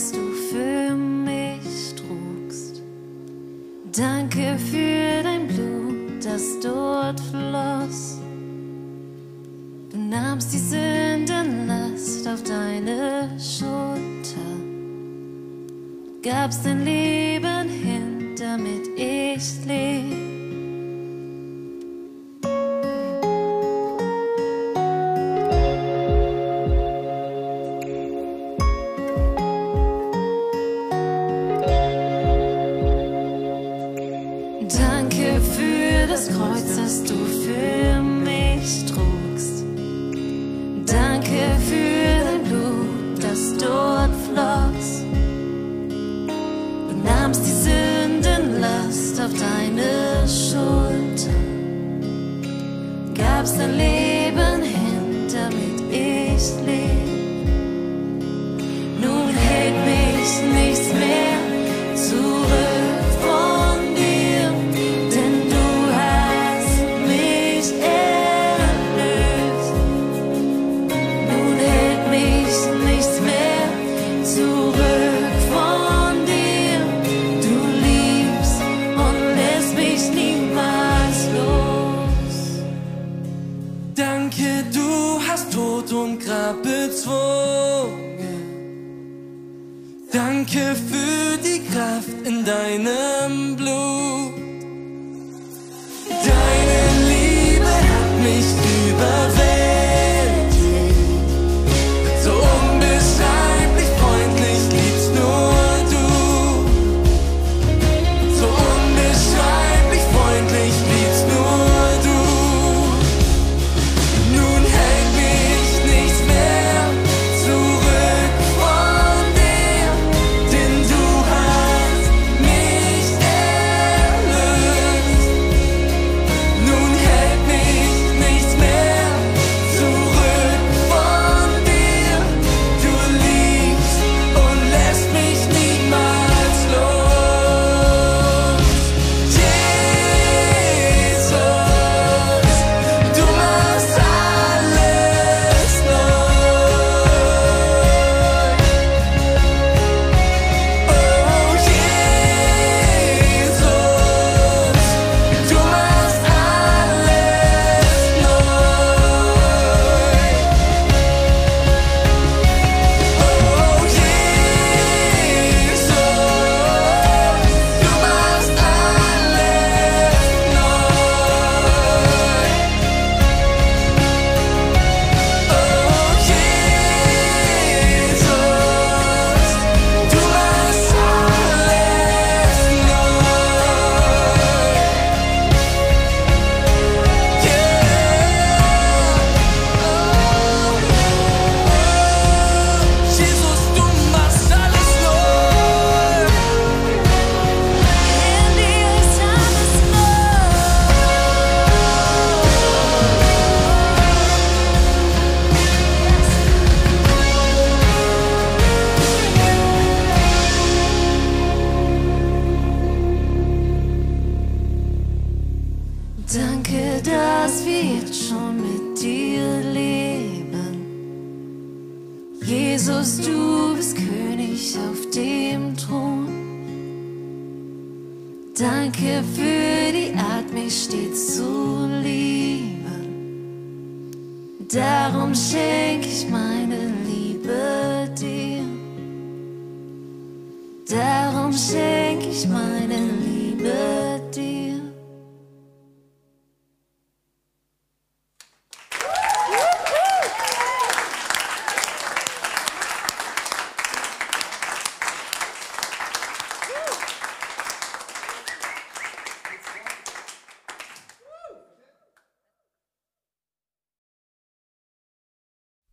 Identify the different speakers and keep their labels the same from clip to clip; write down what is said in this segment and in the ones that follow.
Speaker 1: das du für mich trugst. Danke für dein Blut, das dort floss. Du nahmst die Sündenlast auf deine Schulter, gabst dein Leben.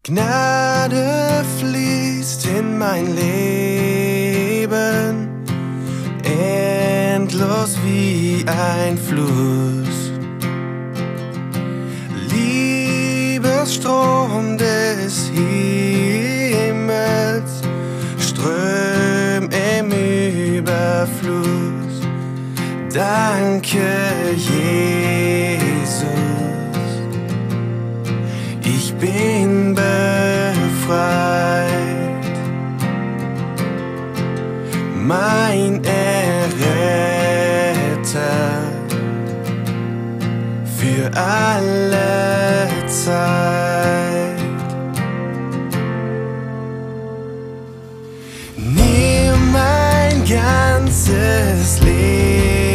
Speaker 2: Gnade fließt in mein Leben, endlos wie ein Fluss. Liebesstrom des Himmels ström im Überfluss. Danke, Jesus. mein Erretter für alle Zeit. Nimm mein ganzes Leben.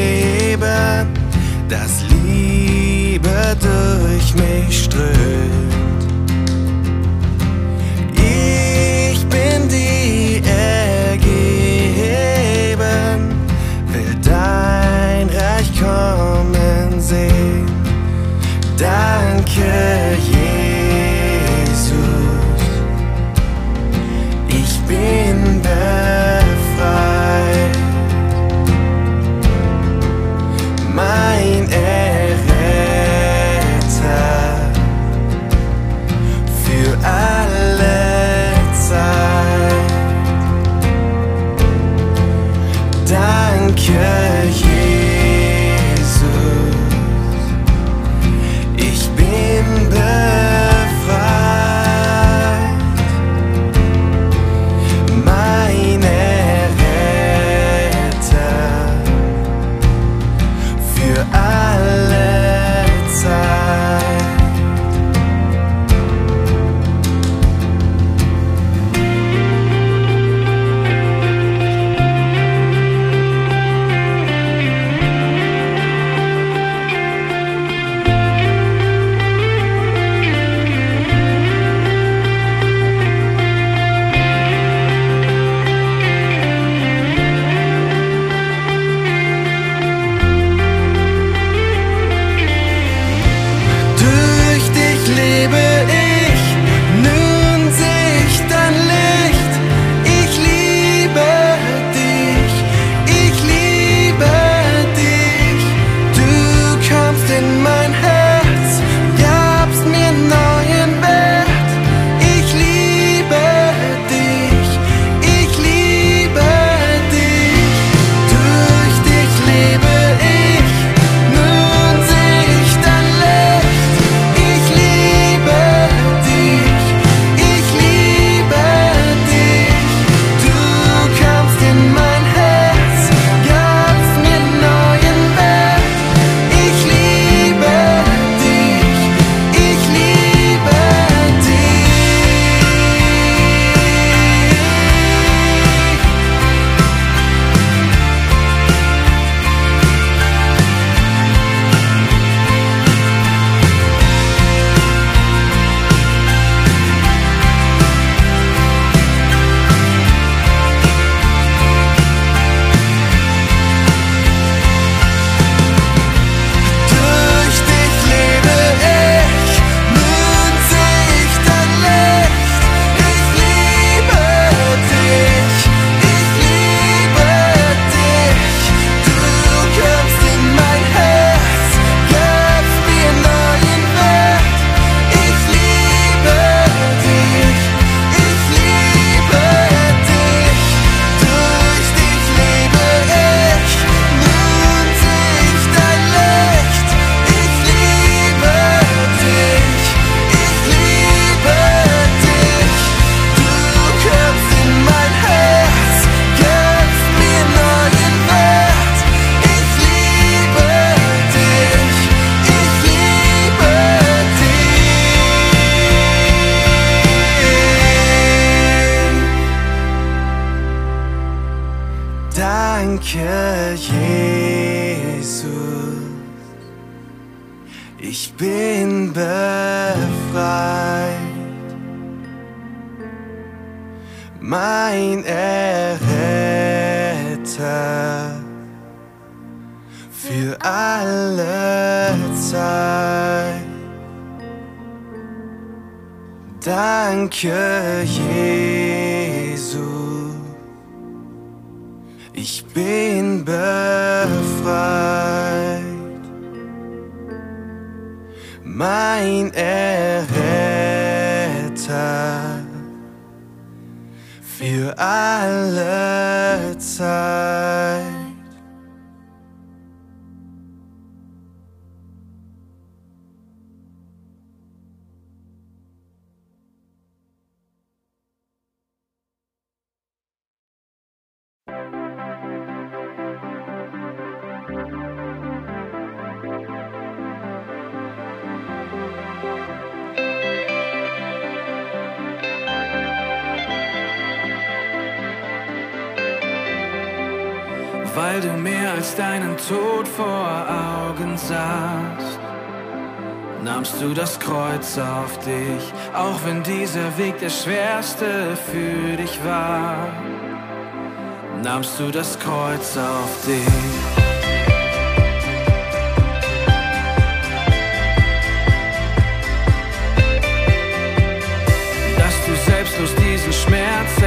Speaker 2: Danke, Jesu, ich bin befreit. Mein Erretter für alle Zeit. Du
Speaker 3: als deinen Tod vor Augen sahst, nahmst du das Kreuz auf dich, auch wenn dieser Weg der schwerste für dich war, nahmst du das Kreuz auf dich. selbstlos diesen Schmerz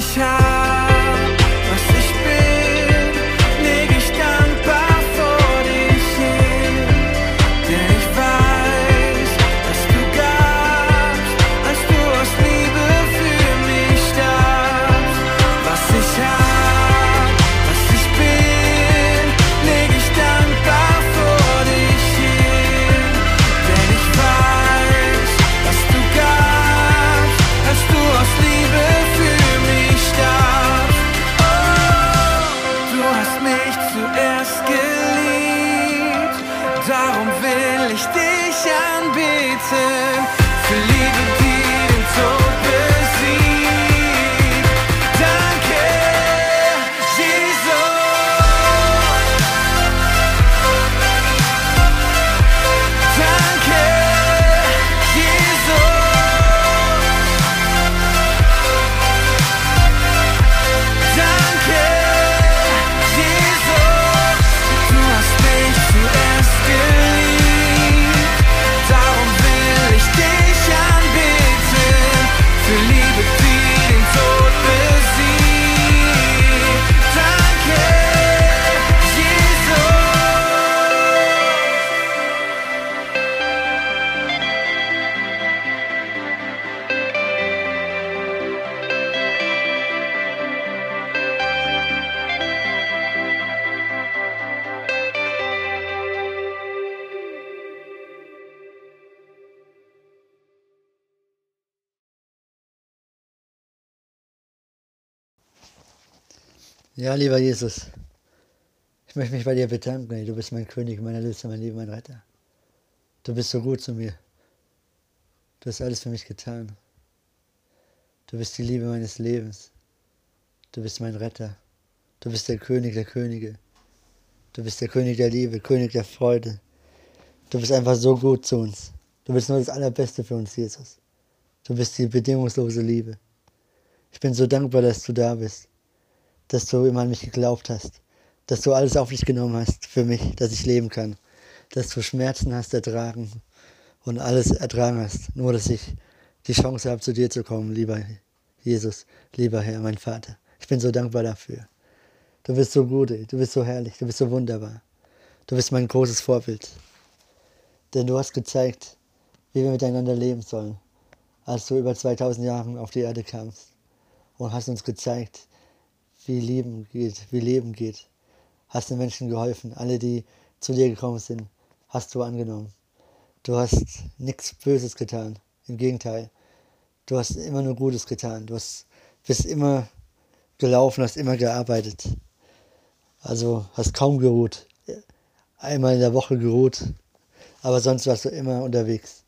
Speaker 3: sicher
Speaker 4: Ja, lieber Jesus, ich möchte mich bei dir bedanken. Du bist mein König, mein Erlöser, mein Leben, mein Retter. Du bist so gut zu mir. Du hast alles für mich getan. Du bist die Liebe meines Lebens. Du bist mein Retter. Du bist der König der Könige. Du bist der König der Liebe, König der Freude. Du bist einfach so gut zu uns. Du bist nur das Allerbeste für uns, Jesus. Du bist die bedingungslose Liebe. Ich bin so dankbar, dass du da bist, dass du immer an mich geglaubt hast, dass du alles auf dich genommen hast für mich, dass ich leben kann, dass du Schmerzen hast ertragen und alles ertragen hast, nur dass ich die Chance habe, zu dir zu kommen, lieber Jesus, lieber Herr, mein Vater. Ich bin so dankbar dafür. Du bist so gut, du bist so herrlich, du bist so wunderbar. Du bist mein großes Vorbild. Denn du hast gezeigt, wie wir miteinander leben sollen, als du über 2000 Jahre auf die Erde kamst und hast uns gezeigt, wie Leben geht, wie Leben geht. Hast den Menschen geholfen, alle, die zu dir gekommen sind, hast du angenommen. Du hast nichts Böses getan, im Gegenteil. Du hast immer nur Gutes getan. Du hast, bist immer gelaufen, hast immer gearbeitet. Also hast kaum geruht. Einmal in der Woche geruht, aber sonst warst du immer unterwegs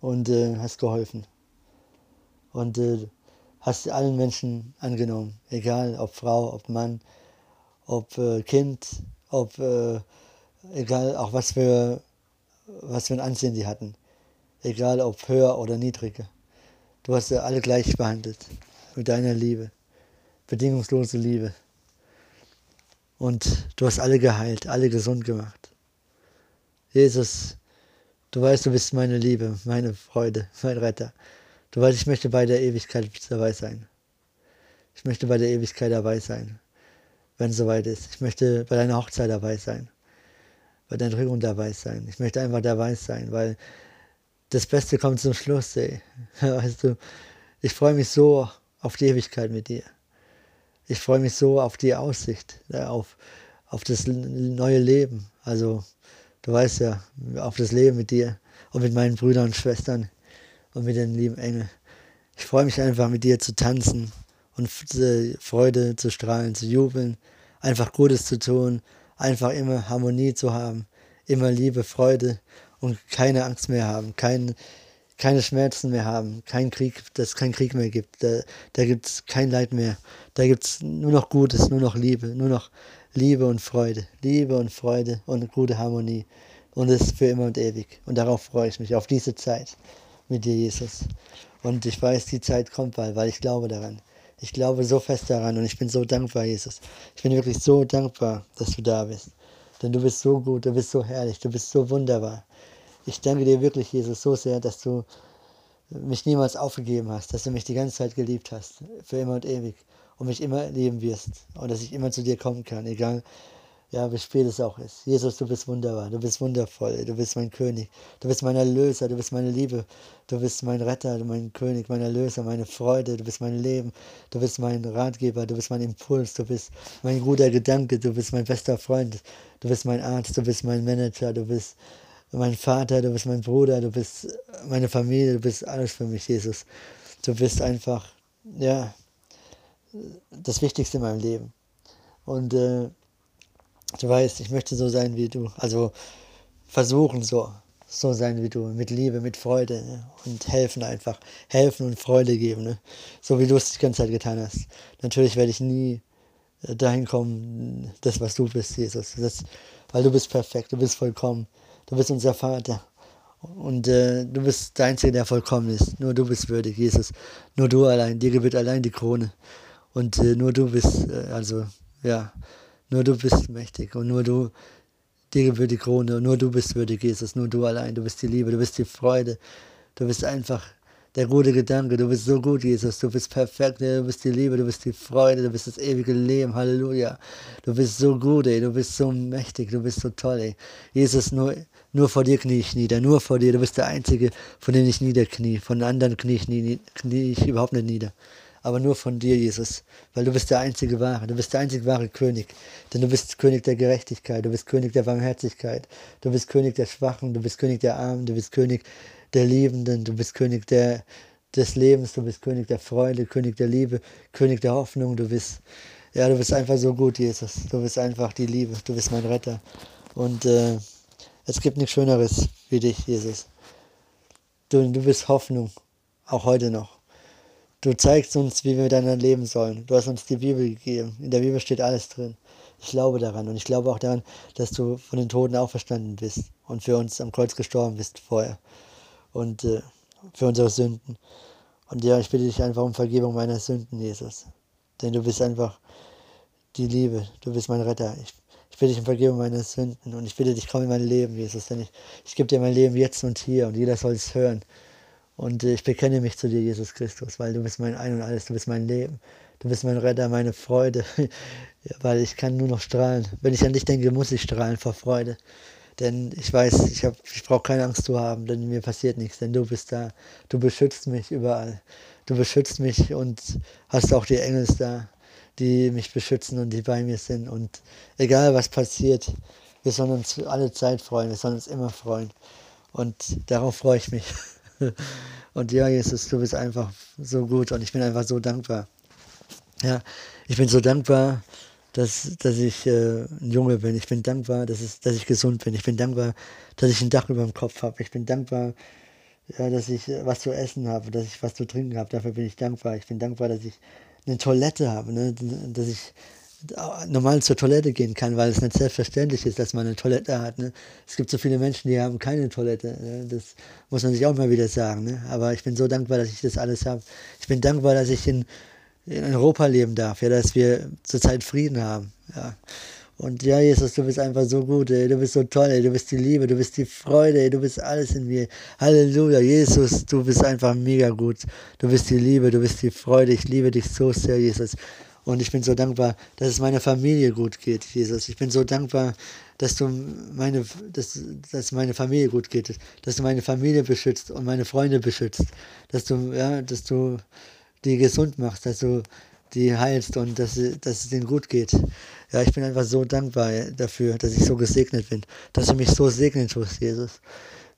Speaker 4: und äh, hast geholfen. Und äh, hast allen Menschen angenommen, egal ob Frau, ob Mann, ob äh, Kind, ob äh, egal auch was für was für ein Ansehen die hatten, egal ob höher oder niedriger. Du hast sie alle gleich behandelt mit deiner Liebe, bedingungslose Liebe. Und du hast alle geheilt, alle gesund gemacht. Jesus, du weißt, du bist meine Liebe, meine Freude, mein Retter. Du weißt, ich möchte bei der Ewigkeit dabei sein. Ich möchte bei der Ewigkeit dabei sein, wenn es soweit ist. Ich möchte bei deiner Hochzeit dabei sein, bei deiner Trennung dabei sein. Ich möchte einfach dabei sein, weil das Beste kommt zum Schluss, ey. Weißt du, ich freue mich so auf die Ewigkeit mit dir ich freue mich so auf die Aussicht, auf, auf das neue Leben. Also, du weißt ja, auf das Leben mit dir und mit meinen Brüdern und Schwestern und mit den lieben Engeln. Ich freue mich einfach mit dir zu tanzen und Freude zu strahlen, zu jubeln, einfach Gutes zu tun, einfach immer Harmonie zu haben, immer Liebe, Freude und keine Angst mehr haben, kein, keine Schmerzen mehr haben, kein Krieg, dass es keinen Krieg mehr gibt, da, da gibt es kein Leid mehr, da gibt es nur noch Gutes, nur noch Liebe, nur noch Liebe und Freude, Liebe und Freude und gute Harmonie. Und es ist für immer und ewig. Und darauf freue ich mich, auf diese Zeit mit dir, Jesus. Und ich weiß, die Zeit kommt bald, weil ich glaube daran. Ich glaube so fest daran und ich bin so dankbar, Jesus. Ich bin wirklich so dankbar, dass du da bist. Denn du bist so gut, du bist so herrlich, du bist so wunderbar. Ich danke dir wirklich, Jesus, so sehr, dass du mich niemals aufgegeben hast, dass du mich die ganze Zeit geliebt hast, für immer und ewig und mich immer lieben wirst und dass ich immer zu dir kommen kann, egal ja, wie spät es auch ist. Jesus, du bist wunderbar, du bist wundervoll, du bist mein König, du bist mein Erlöser, du bist meine Liebe, du bist mein Retter, mein König, mein Erlöser, meine Freude, du bist mein Leben, du bist mein Ratgeber, du bist mein Impuls, du bist mein guter Gedanke, du bist mein bester Freund, du bist mein Arzt, du bist mein Manager, du bist mein Vater, du bist mein Bruder, du bist meine Familie, du bist alles für mich, Jesus. Du bist einfach, ja, das Wichtigste in meinem Leben. Und äh, du weißt, ich möchte so sein wie du. Also versuchen so, so sein wie du, mit Liebe, mit Freude ne? und helfen einfach, helfen und Freude geben, ne? so wie du es die ganze Zeit getan hast. Natürlich werde ich nie äh, dahin kommen, das was du bist, Jesus, das, weil du bist perfekt, du bist vollkommen. Du bist unser Vater. Und äh, du bist der Einzige, der vollkommen ist. Nur du bist würdig, Jesus. Nur du allein. Dir gebührt allein die Krone. Und äh, nur du bist, äh, also, ja, nur du bist mächtig. Und nur du, dir gebührt die Krone. Und nur du bist würdig, Jesus. Nur du allein. Du bist die Liebe, du bist die Freude. Du bist einfach der gute Gedanke. Du bist so gut, Jesus. Du bist perfekt. Du bist die Liebe, du bist die Freude, du bist das ewige Leben. Halleluja. Du bist so gut, ey. Du bist so mächtig. Du bist so toll, ey. Jesus, nur, nur vor dir knie ich nieder. Nur vor dir. Du bist der Einzige, von dem ich niederknie. Von anderen knie ich, nie, knie ich überhaupt nicht nieder aber nur von dir, Jesus, weil du bist der einzige wahre, du bist der einzige wahre König, denn du bist König der Gerechtigkeit, du bist König der Barmherzigkeit, du bist König der Schwachen, du bist König der Armen, du bist König der Liebenden, du bist König der, des Lebens, du bist König der Freude, König der Liebe, König der Hoffnung, du bist, ja, du bist einfach so gut, Jesus. Du bist einfach die Liebe, du bist mein Retter. Und äh, es gibt nichts Schöneres wie dich, Jesus. Du, du bist Hoffnung, auch heute noch. Du zeigst uns, wie wir miteinander leben sollen. Du hast uns die Bibel gegeben. In der Bibel steht alles drin. Ich glaube daran und ich glaube auch daran, dass du von den Toten auferstanden bist und für uns am Kreuz gestorben bist vorher und äh, für unsere Sünden. Und ja, ich bitte dich einfach um Vergebung meiner Sünden, Jesus. Denn du bist einfach die Liebe, du bist mein Retter. Ich, ich bitte dich um Vergebung meiner Sünden und ich bitte dich, komm in mein Leben, Jesus. Denn ich, ich gebe dir mein Leben jetzt und hier und jeder soll es hören. Und äh, ich bekenne mich zu dir, Jesus Christus, weil du bist mein Ein und Alles, du bist mein Leben. Du bist mein Retter, meine Freude, weil ich kann nur noch strahlen. Wenn ich an dich denke, muss ich strahlen vor Freude. Denn ich weiß, ich, ich brauche keine Angst zu haben, denn mir passiert nichts, denn du bist da. Du beschützt mich überall. Du beschützt mich und hast auch die Engel da, die mich beschützen und die bei mir sind. Und egal was passiert, wir sollen uns alle Zeit freuen, wir sollen uns immer freuen. Und darauf freue ich mich. Und ja, Jesus, du bist einfach so gut und ich bin einfach so dankbar. Ja, ich bin so dankbar, dass, dass ich äh, ein Junge bin. Ich bin dankbar, dass, es, dass ich gesund bin. Ich bin dankbar, dass ich ein Dach über dem Kopf habe. Ich bin dankbar, ja, dass ich äh, was zu essen habe, dass ich was zu trinken habe. Dafür bin ich dankbar. Ich bin dankbar, dass ich eine Toilette habe, ne? dass ich normal zur Toilette gehen kann, weil es nicht selbstverständlich ist, dass man eine Toilette hat. Ne? Es gibt so viele Menschen, die haben keine Toilette. Ne? Das muss man sich auch mal wieder sagen. Ne? Aber ich bin so dankbar, dass ich das alles habe. Ich bin dankbar, dass ich in in Europa leben darf, ja, dass wir zurzeit Frieden haben, ja. Und ja, Jesus, du bist einfach so gut, ey. du bist so toll, ey. du bist die Liebe, du bist die Freude, ey. du bist alles in mir. Halleluja, Jesus, du bist einfach mega gut. Du bist die Liebe, du bist die Freude. Ich liebe dich so sehr, Jesus. Und ich bin so dankbar, dass es meiner Familie gut geht, Jesus. Ich bin so dankbar, dass du meine, dass, dass meine Familie gut geht, dass du meine Familie beschützt und meine Freunde beschützt, dass du, ja, dass du die gesund machst, dass du die heilst und dass, dass es denen gut geht. Ja, ich bin einfach so dankbar dafür, dass ich so gesegnet bin, dass du mich so segnen tust, Jesus.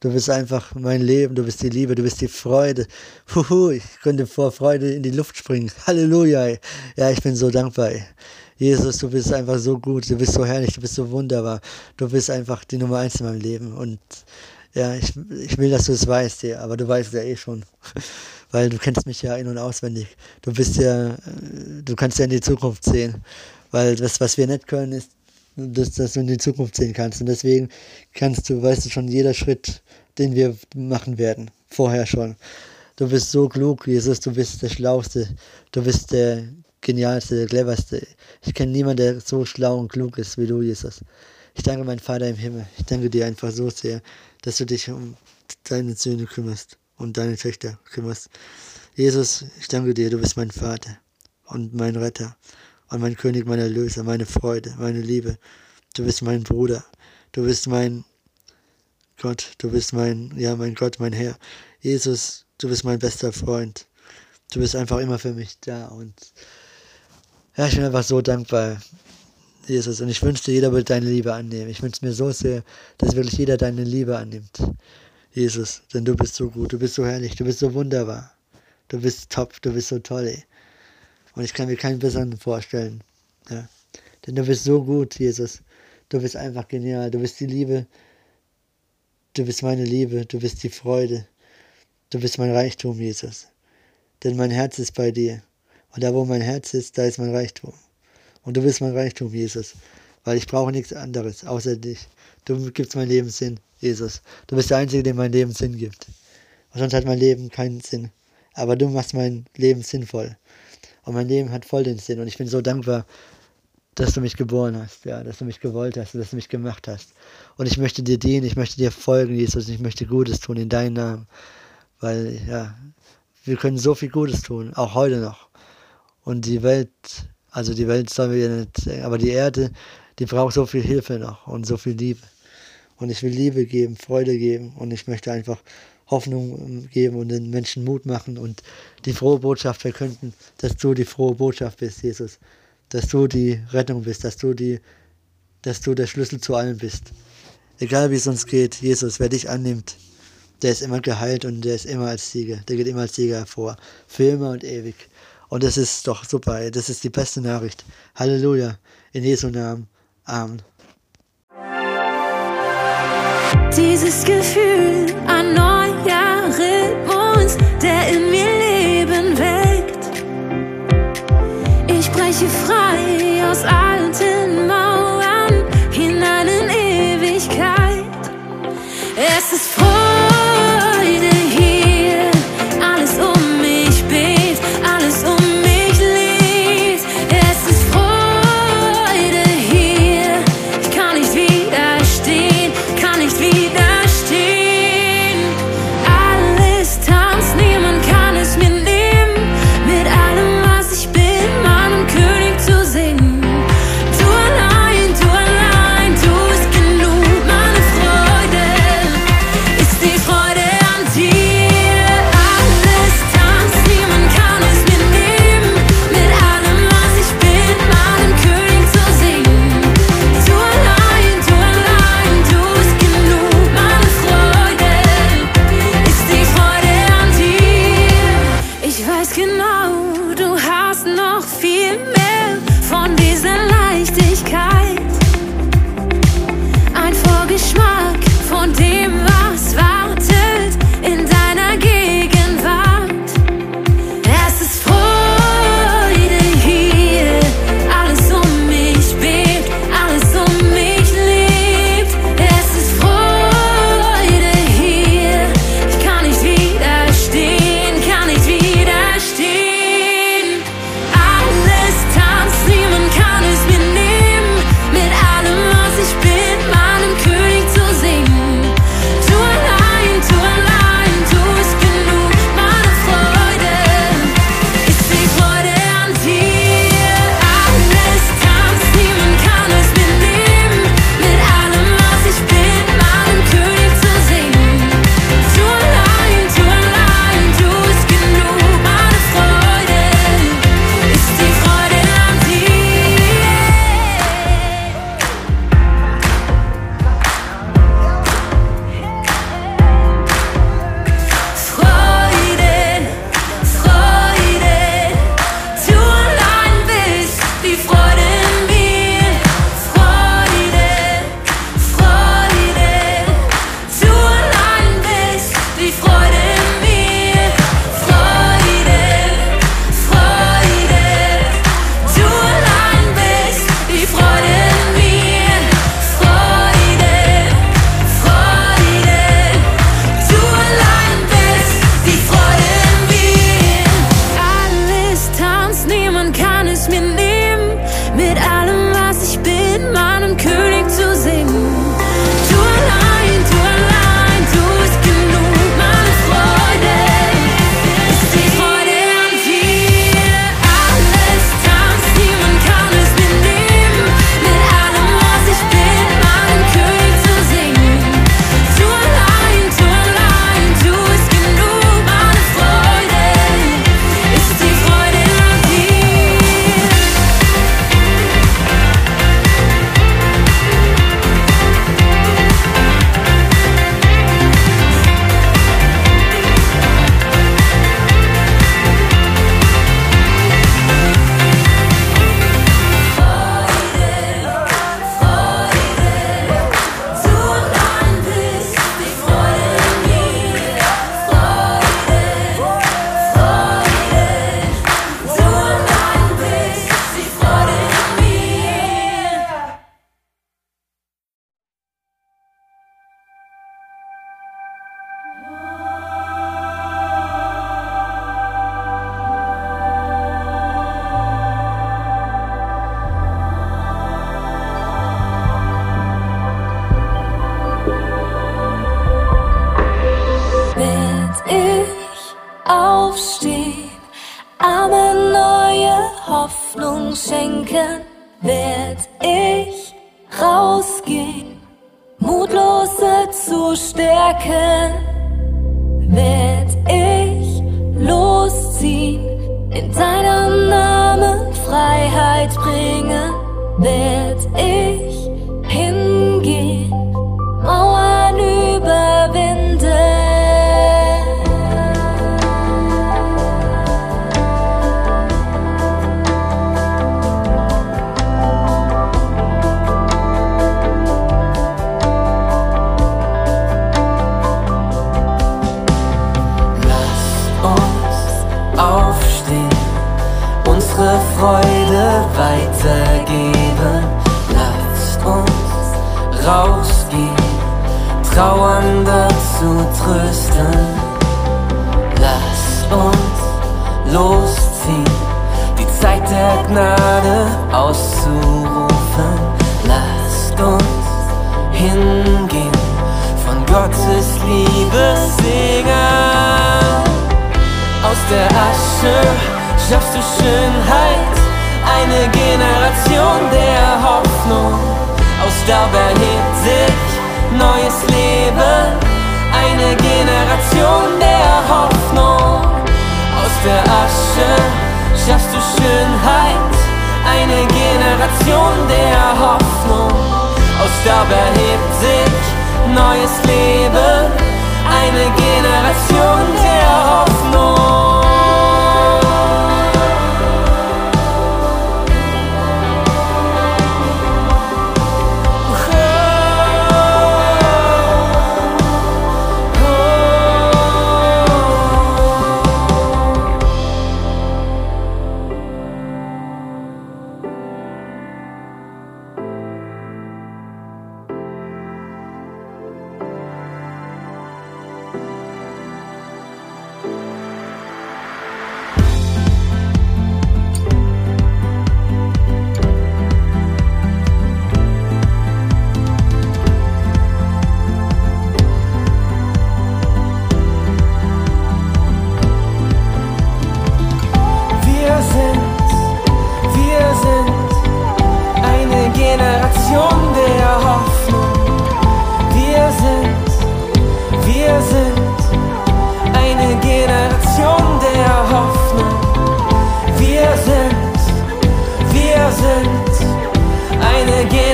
Speaker 4: Du bist einfach mein Leben, du bist die Liebe, du bist die Freude. Huhu, ich könnte vor Freude in die Luft springen. Halleluja. Ja, ich bin so dankbar. Jesus, du bist einfach so gut, du bist so herrlich, du bist so wunderbar. Du bist einfach die Nummer eins in meinem Leben. Und ja, ich, ich will, dass du es weißt, ja, aber du weißt es ja eh schon weil du kennst mich ja in- und auswendig. Du bist ja, du kannst ja in die Zukunft sehen, weil das, was wir nicht können, ist, dass, dass du in die Zukunft sehen kannst. Und deswegen kannst du, weißt du schon, jeder Schritt, den wir machen werden, vorher schon. Du bist so klug, Jesus, du bist der Schlauste, du bist der Genialste, der Cleverste. Ich kenne niemanden, der so schlau und klug ist wie du, Jesus. Ich danke, mein Vater im Himmel. Ich danke dir einfach so sehr, dass du dich um deine Söhne kümmerst und deine Töchter kümmerst. Jesus, ich danke dir, du bist mein Vater und mein Retter und mein König, mein Erlöser, meine Freude, meine Liebe. Du bist mein Bruder, du bist mein Gott, du bist mein, ja, mein Gott, mein Herr. Jesus, du bist mein bester Freund. Du bist einfach immer für mich da und ja, ich bin einfach so dankbar, Jesus. Und ich wünschte, jeder würde deine Liebe annehmen. Ich wünsche mir so sehr, dass wirklich jeder deine Liebe annimmt. Jesus, denn du bist so gut, du bist so herrlich, du bist so wunderbar. Du bist top, du bist so toll, ey. Und ich kann mir keinen besseren vorstellen. Ja. Denn du bist so gut, Jesus. Du bist einfach genial. Du bist die Liebe. Du bist meine Liebe. Du bist die Freude. Du bist mein Reichtum, Jesus. Denn mein Herz ist bei dir. Und da, wo mein Herz ist, da ist mein Reichtum. Und du bist mein Reichtum, Jesus. Weil ich brauche nichts anderes außer dich. Du gibst mein Leben Sinn. Jesus. Du bist der Einzige, der mein Leben Sinn gibt. Und sonst hat mein Leben keinen Sinn. Aber du machst mein Leben sinnvoll. Und mein Leben hat voll den Sinn. Und ich bin so dankbar, dass du mich geboren hast, ja, dass du mich gewollt hast, dass du mich gemacht hast. Und ich möchte dir dienen, ich möchte dir folgen, Jesus, ich möchte Gutes tun in deinem Namen. Weil, ja, wir können so viel Gutes tun, auch heute noch. Und die Welt, also die Welt sollen wir ja nicht, aber die Erde, die braucht so viel Hilfe noch und so viel Liebe. Und ich will Liebe geben, Freude geben und ich möchte einfach Hoffnung ähm, geben und den Menschen Mut machen und die frohe Botschaft verkünden, dass du die frohe Botschaft bist, Jesus. Dass du die Rettung bist, dass du die, dass du der Schlüssel zu allem bist. Egal wie es uns geht, Jesus, wer dich annimmt, der ist immer geheilt und der ist immer als Sieger, der geht immer als Sieger hervor. Für immer und ewig. Und das ist doch super, das ist die beste Nachricht. Halleluja. In Jesu Namen. Amen.
Speaker 1: Dieses Gefühl an Rhythmus, der in mir Leben weckt. Ich breche frei aus alten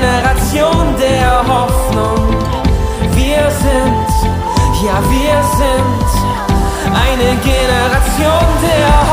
Speaker 5: Generation der Hoffnung. Wir sind, ja wir sind eine Generation der Hoffnung.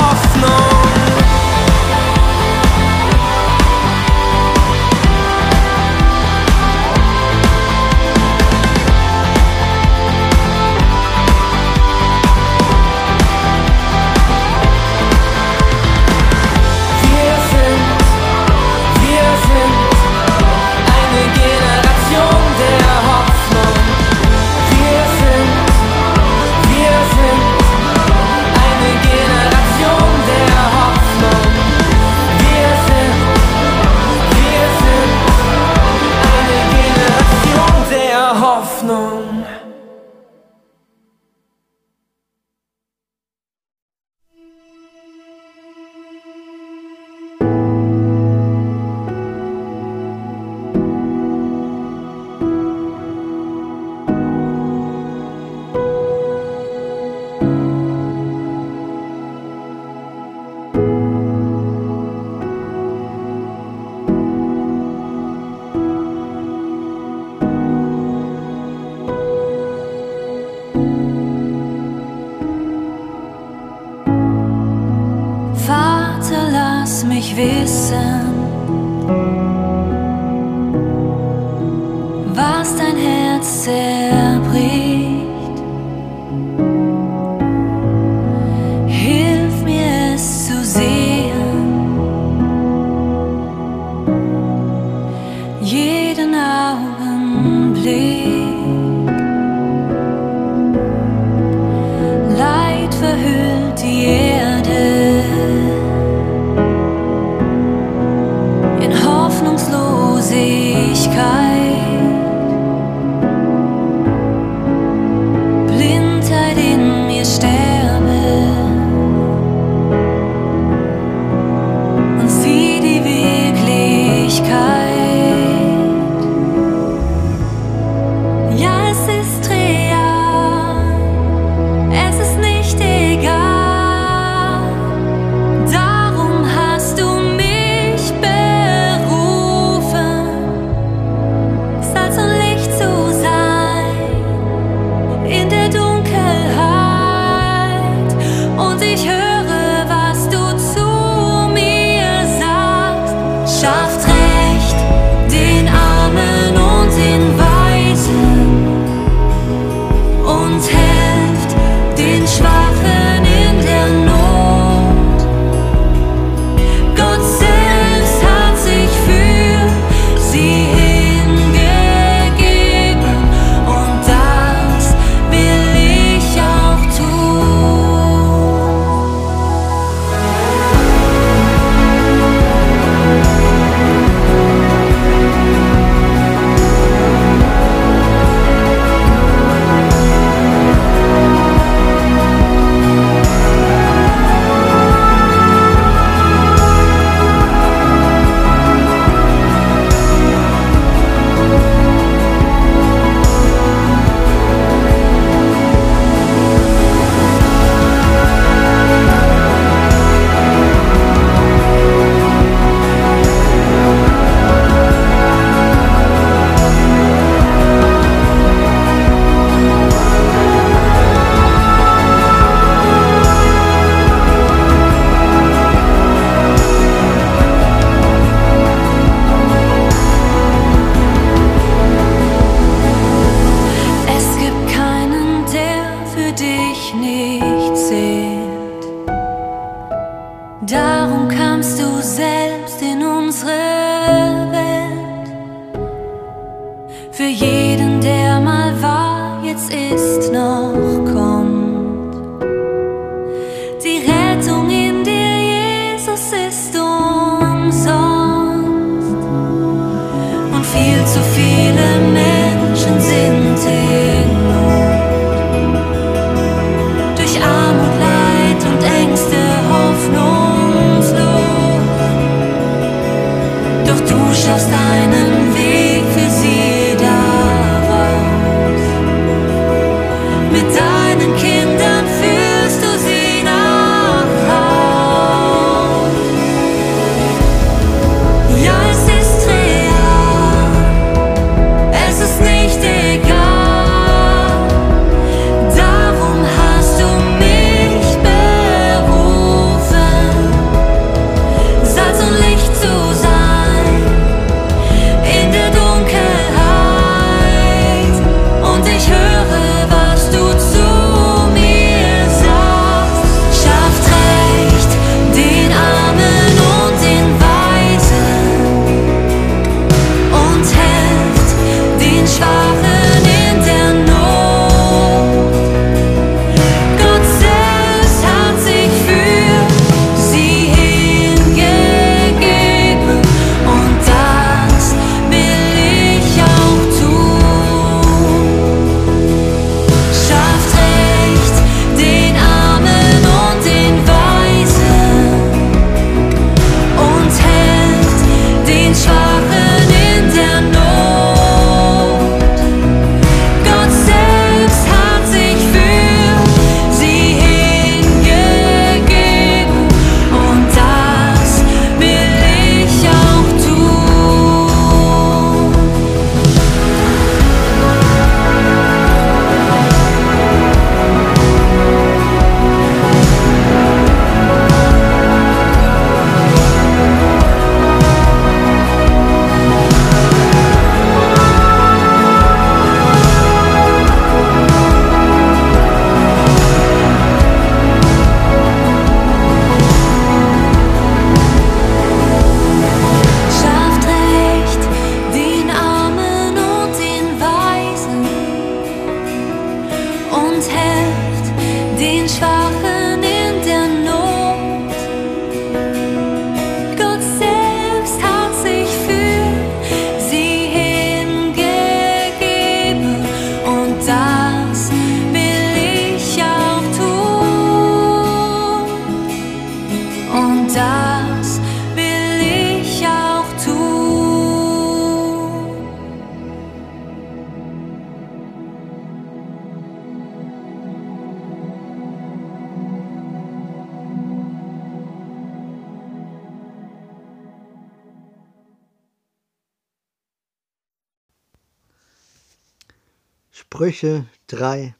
Speaker 4: Sprüche 3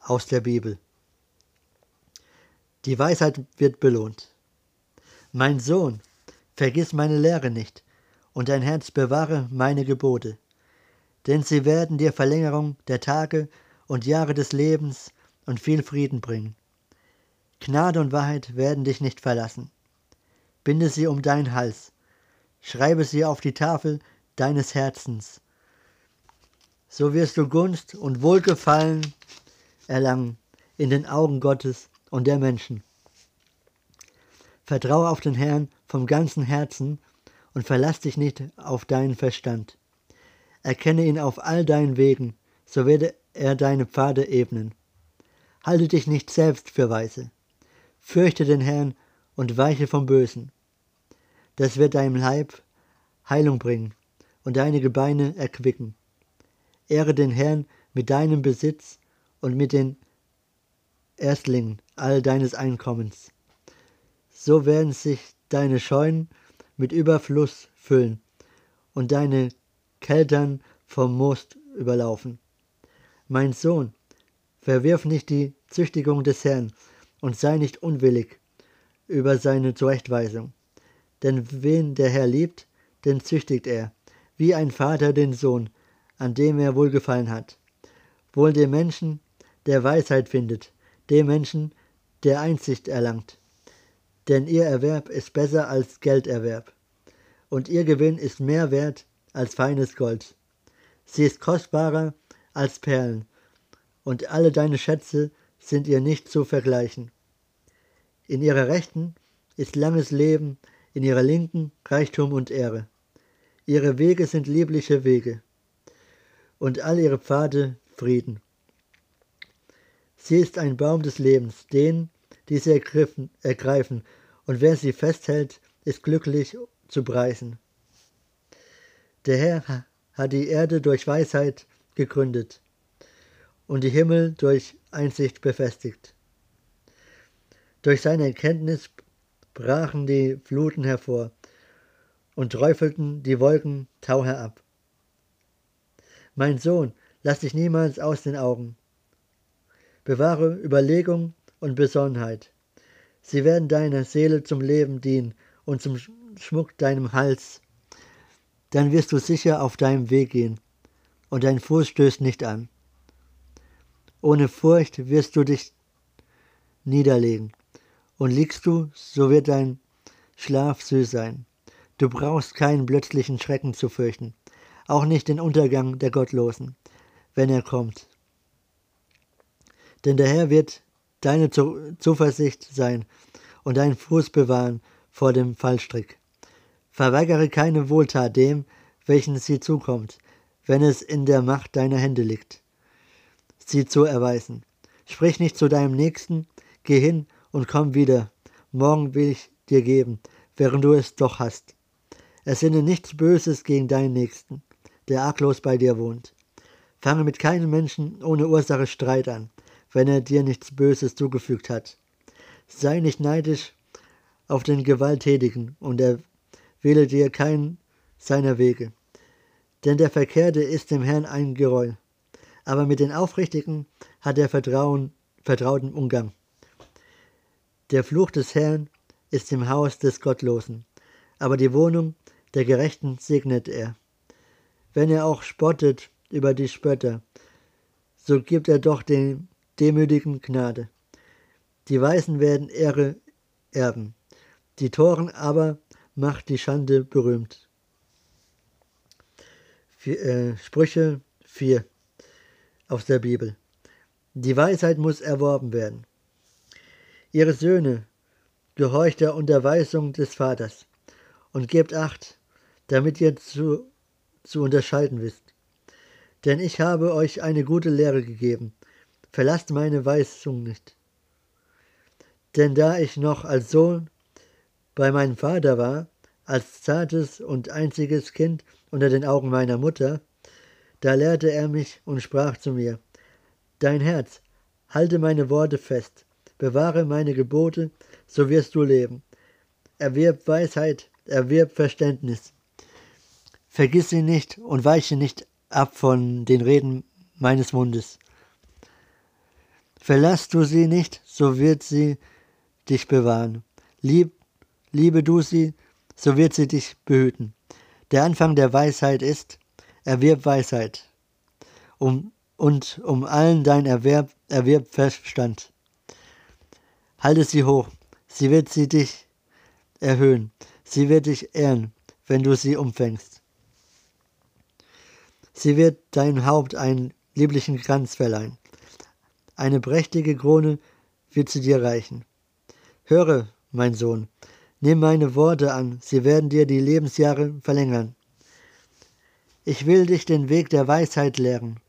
Speaker 4: aus der Bibel. Die Weisheit wird belohnt. Mein Sohn, vergiss meine Lehre nicht, und dein Herz bewahre meine Gebote. Denn sie werden dir Verlängerung der Tage und Jahre des Lebens und viel Frieden bringen. Gnade und Wahrheit werden dich nicht verlassen. Binde sie um deinen Hals, schreibe sie auf die Tafel deines Herzens. So wirst du Gunst und Wohlgefallen erlangen in den Augen Gottes und der Menschen. Vertraue auf den Herrn vom ganzen Herzen und verlass dich nicht auf deinen Verstand. Erkenne ihn auf all deinen Wegen, so werde er deine Pfade ebnen. Halte dich nicht selbst für weise. Fürchte den Herrn und weiche vom Bösen. Das wird deinem Leib Heilung bringen und deine Gebeine erquicken. Ehre den Herrn mit deinem Besitz und mit den Erstlingen all deines Einkommens. So werden sich deine Scheunen mit Überfluss füllen und deine Keltern vom Most überlaufen. Mein Sohn, verwirf nicht die Züchtigung des Herrn und sei nicht unwillig über seine Zurechtweisung. Denn wen der Herr liebt, den züchtigt er, wie ein Vater den Sohn, an dem er wohlgefallen hat. Wohl dem Menschen, der Weisheit findet, dem Menschen, der Einsicht erlangt. Denn ihr Erwerb ist besser als Gelderwerb, und ihr Gewinn ist mehr wert als feines Gold. Sie ist kostbarer als Perlen, und alle deine Schätze sind ihr nicht zu vergleichen. In ihrer Rechten ist langes Leben, in ihrer Linken Reichtum und Ehre. Ihre Wege sind liebliche Wege, und all ihre Pfade Frieden. Sie ist ein Baum des Lebens, den, die sie ergriffen, ergreifen, und wer sie festhält, ist glücklich zu preisen. Der Herr hat die Erde durch Weisheit gegründet und die Himmel durch Einsicht befestigt. Durch seine Erkenntnis brachen die Fluten hervor und träufelten die Wolken Tau herab. Mein Sohn, lass dich niemals aus den Augen. Bewahre Überlegung und Besonnenheit. Sie werden deiner Seele zum Leben dienen und zum Schmuck deinem Hals. Dann wirst du sicher auf deinem Weg gehen und dein Fuß stößt nicht an. Ohne Furcht wirst du dich niederlegen. Und liegst du, so wird dein Schlaf süß sein. Du brauchst keinen plötzlichen Schrecken zu fürchten, auch nicht den Untergang der Gottlosen, wenn er kommt. Denn der Herr wird deine Zuversicht sein und deinen Fuß bewahren vor dem Fallstrick. Verweigere keine Wohltat dem, welchen sie zukommt, wenn es in der Macht deiner Hände liegt, sie zu erweisen. Sprich nicht zu deinem Nächsten, geh hin und komm wieder. Morgen will ich dir geben, während du es doch hast. Ersinne nichts Böses gegen deinen Nächsten, der arglos bei dir wohnt. Fange mit keinem Menschen ohne Ursache Streit an, wenn er dir nichts Böses zugefügt hat. Sei nicht neidisch auf den Gewalttätigen und er wähle dir keinen seiner Wege. Denn der Verkehrte ist dem Herrn ein Geräusch, aber mit den Aufrichtigen hat er Vertrauen, vertrauten Umgang. Der Fluch des Herrn ist im Haus des Gottlosen, aber die Wohnung der Gerechten segnet er. Wenn er auch spottet über die Spötter, so gibt er doch den Demütigen Gnade. Die Weisen werden Ehre erben, die Toren aber macht die Schande berühmt. Vier, äh, Sprüche 4 aus der Bibel. Die Weisheit muss erworben werden. Ihre Söhne, gehorcht der Unterweisung des Vaters und gebt acht, damit ihr zu, zu unterscheiden wisst. Denn ich habe euch eine gute Lehre gegeben, verlasst meine Weisung nicht. Denn da ich noch als Sohn bei meinem Vater war, als zartes und einziges Kind unter den Augen meiner Mutter, da lehrte er mich und sprach zu mir, Dein Herz, halte meine Worte fest, bewahre meine Gebote, so wirst du leben. Erwirb Weisheit, erwirb Verständnis. Vergiss sie nicht und weiche nicht ab von den Reden meines Mundes. Verlass du sie nicht, so wird sie dich bewahren. Lieb, liebe du sie, so wird sie dich behüten. Der Anfang der Weisheit ist, erwirb Weisheit, um, und um allen dein Erwerb, erwirb Verstand. Halte sie hoch, sie wird sie dich erhöhen, sie wird dich ehren, wenn du sie umfängst. Sie wird dein Haupt einen lieblichen Kranz verleihen. Eine prächtige Krone wird sie dir reichen. Höre, mein Sohn, nimm meine Worte an, sie werden dir die Lebensjahre verlängern. Ich will dich den Weg der Weisheit lehren,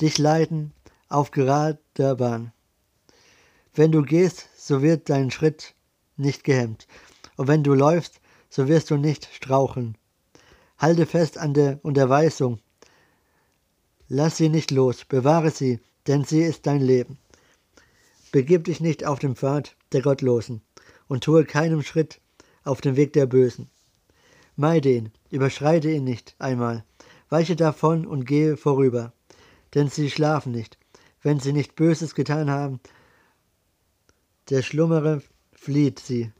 Speaker 4: dich leiten auf gerader Bahn. Wenn du gehst, so wird dein Schritt nicht gehemmt, und wenn du läufst, so wirst du nicht straucheln. Halte fest an der Unterweisung, lass sie nicht los, bewahre sie, denn sie ist dein Leben. Begib dich nicht auf den Pfad der Gottlosen und tue keinen Schritt auf den Weg der Bösen. Meide ihn, überschreite ihn nicht einmal, weiche davon und gehe vorüber, denn sie schlafen nicht, wenn sie nicht Böses getan haben, der Schlummere flieht sie,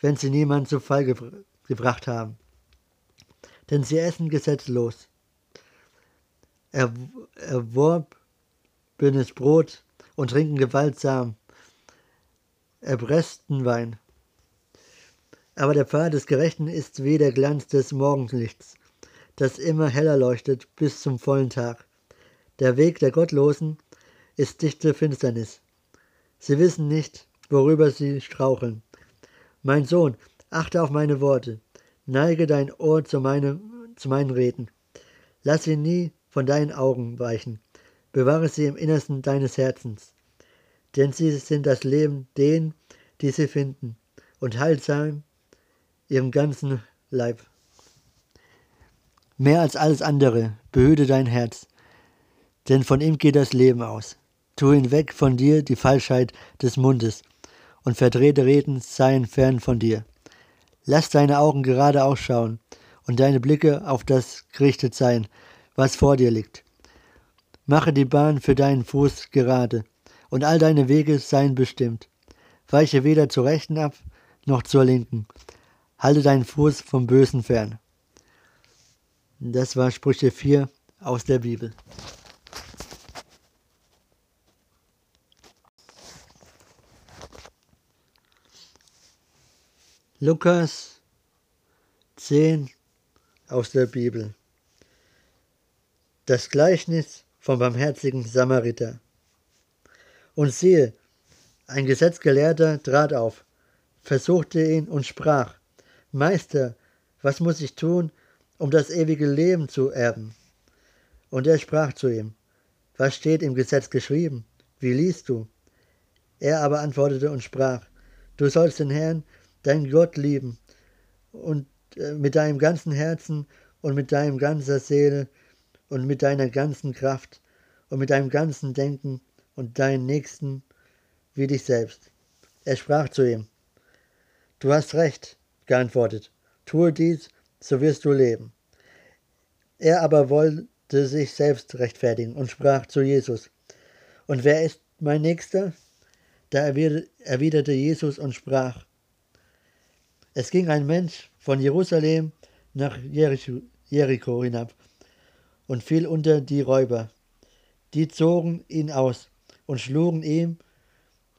Speaker 4: wenn sie niemand zu Fall gebr gebracht haben. Denn sie essen gesetzlos. Er, erworb bündes Brot und trinken gewaltsam erpressten Wein. Aber der Pfad des Gerechten ist wie der Glanz des Morgenlichts, das immer heller leuchtet bis zum vollen Tag. Der Weg der Gottlosen ist dichte Finsternis. Sie wissen nicht, worüber sie straucheln. Mein Sohn, achte auf meine Worte, neige dein Ohr zu, meine, zu meinen Reden. Lass sie nie von deinen Augen weichen, bewahre sie im Innersten deines Herzens. Denn sie sind das Leben denen, die sie finden, und heilsam ihrem ganzen Leib. Mehr als alles andere behüte dein Herz, denn von ihm geht das Leben aus. Tu hinweg von dir die Falschheit des Mundes, und verdrehte Reden seien fern von dir. Lass deine Augen gerade ausschauen und deine Blicke auf das gerichtet sein, was vor dir liegt. Mache die Bahn für deinen Fuß gerade, und all deine Wege seien bestimmt. Weiche weder zur Rechten ab, noch zur Linken. Halte deinen Fuß vom Bösen fern. Das war Sprüche 4 aus der Bibel. Lukas 10 aus der Bibel. Das Gleichnis vom barmherzigen Samariter. Und siehe, ein Gesetzgelehrter trat auf, versuchte ihn und sprach, Meister, was muss ich tun, um das ewige Leben zu erben? Und er sprach zu ihm, Was steht im Gesetz geschrieben? Wie liest du? Er aber antwortete und sprach, Du sollst den Herrn, deinen Gott lieben und äh, mit deinem ganzen Herzen und mit deinem ganzer Seele und mit deiner ganzen Kraft und mit deinem ganzen Denken und deinen Nächsten wie dich selbst. Er sprach zu ihm, Du hast recht, geantwortet, tue dies, so wirst du leben. Er aber wollte sich selbst rechtfertigen und sprach zu Jesus, Und wer ist mein Nächster? Da erwiderte Jesus und sprach, es ging ein Mensch von Jerusalem nach Jericho hinab und fiel unter die Räuber. Die zogen ihn aus und schlugen ihm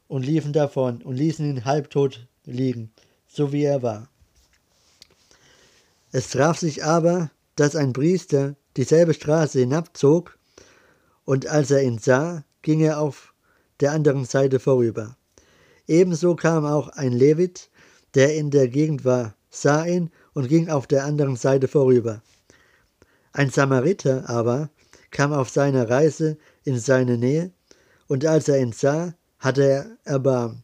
Speaker 4: und liefen davon und ließen ihn halbtot liegen, so wie er war. Es traf sich aber, dass ein Priester dieselbe Straße hinabzog, und als er ihn sah, ging er auf der anderen Seite vorüber. Ebenso kam auch ein Levit, der in der Gegend war, sah ihn und ging auf der anderen Seite vorüber. Ein Samariter aber kam auf seiner Reise in seine Nähe, und als er ihn sah, hatte er Erbarmen.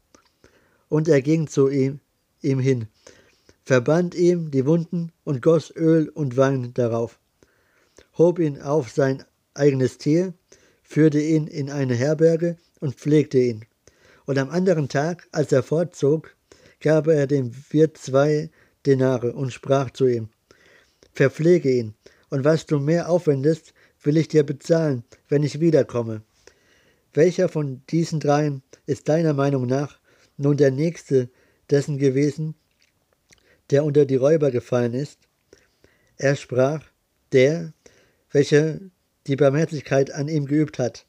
Speaker 4: Und er ging zu ihm, ihm hin, verband ihm die Wunden und goss Öl und Wein darauf, hob ihn auf sein eigenes Tier, führte ihn in eine Herberge und pflegte ihn. Und am anderen Tag, als er fortzog, gab er dem Wirt zwei Denare und sprach zu ihm, Verpflege ihn, und was du mehr aufwendest, will ich dir bezahlen, wenn ich wiederkomme. Welcher von diesen dreien ist deiner Meinung nach nun der nächste dessen gewesen, der unter die Räuber gefallen ist? Er sprach, der, welcher die Barmherzigkeit an ihm geübt hat.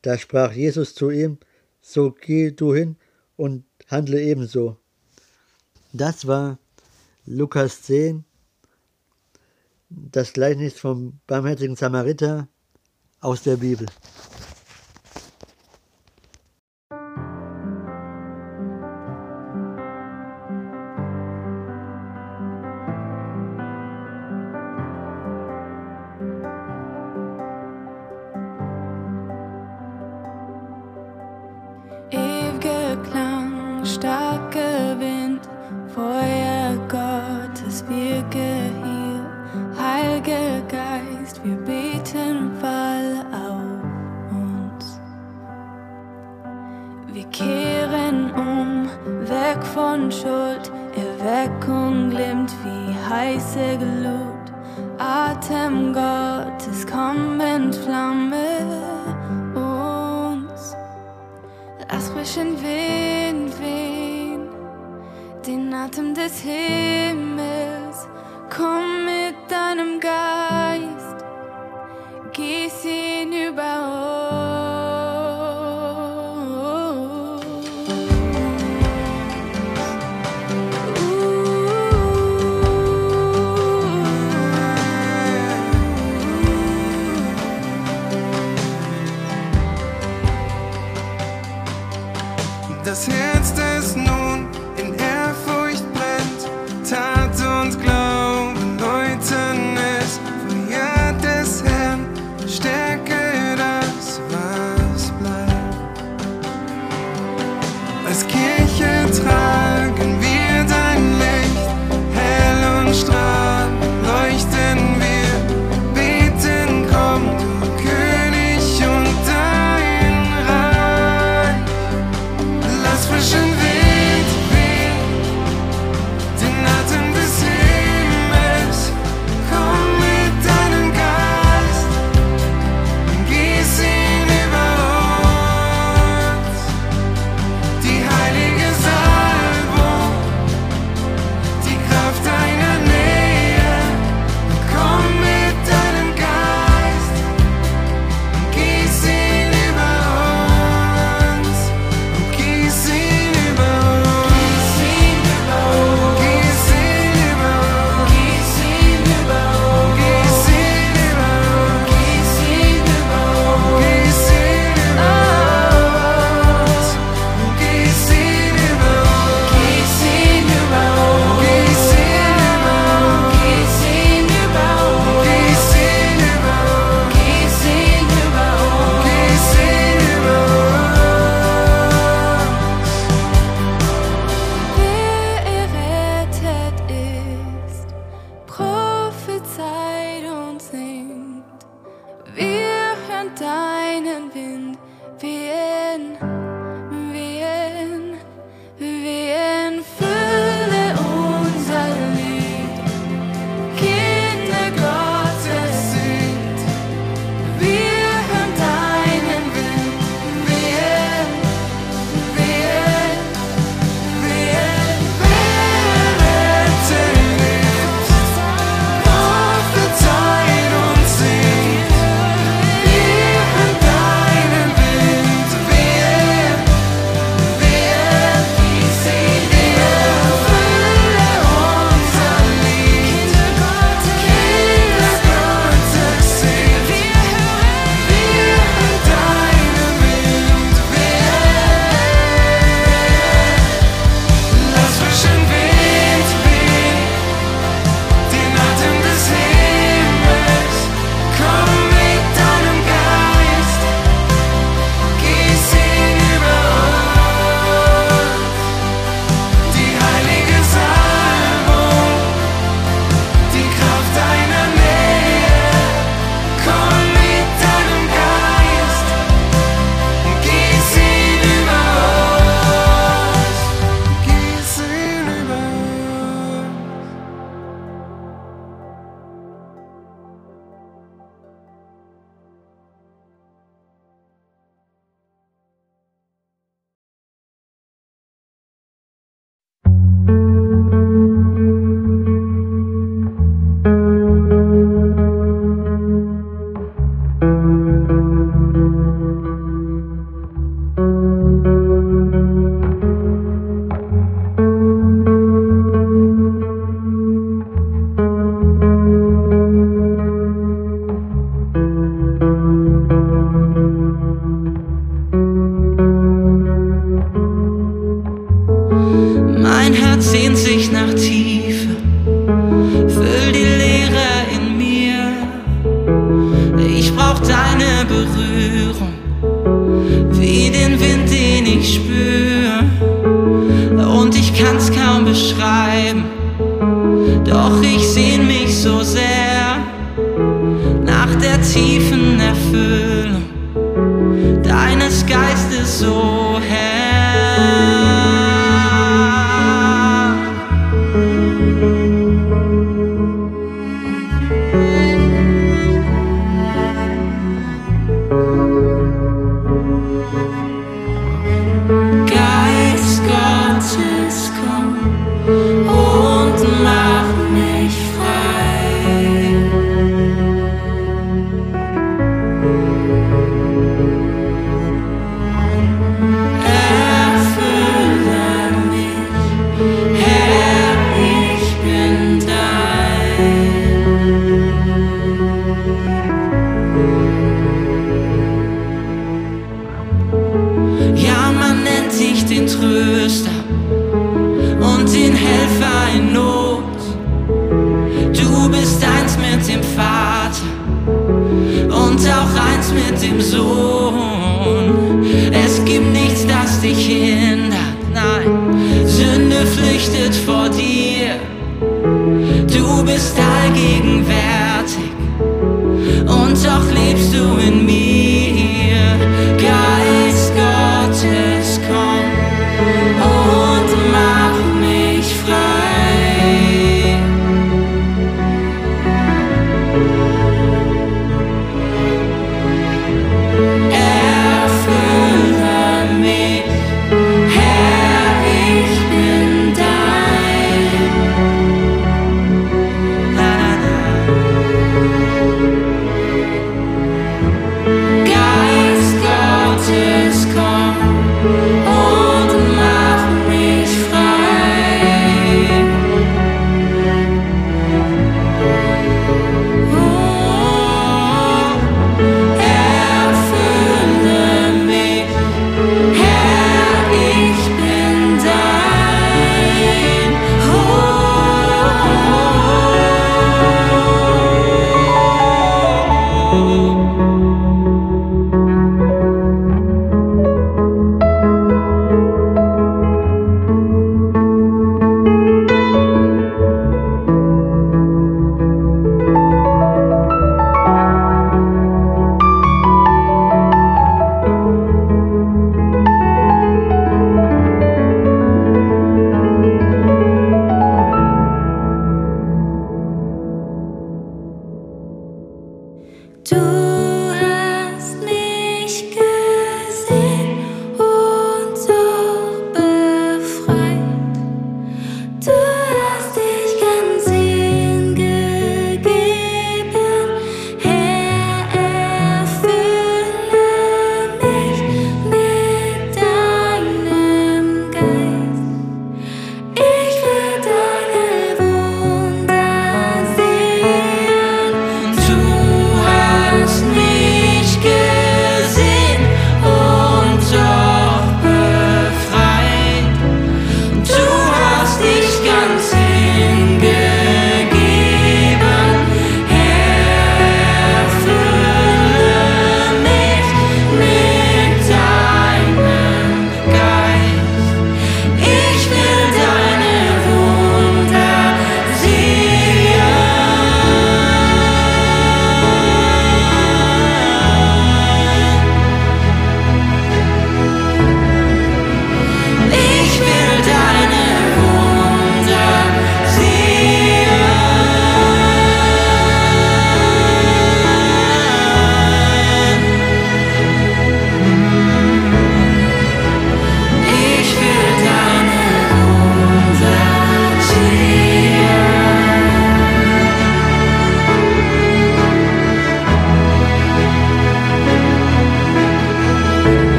Speaker 4: Da sprach Jesus zu ihm, so geh du hin und handle ebenso. Das war Lukas 10, das Gleichnis vom barmherzigen Samariter aus der Bibel.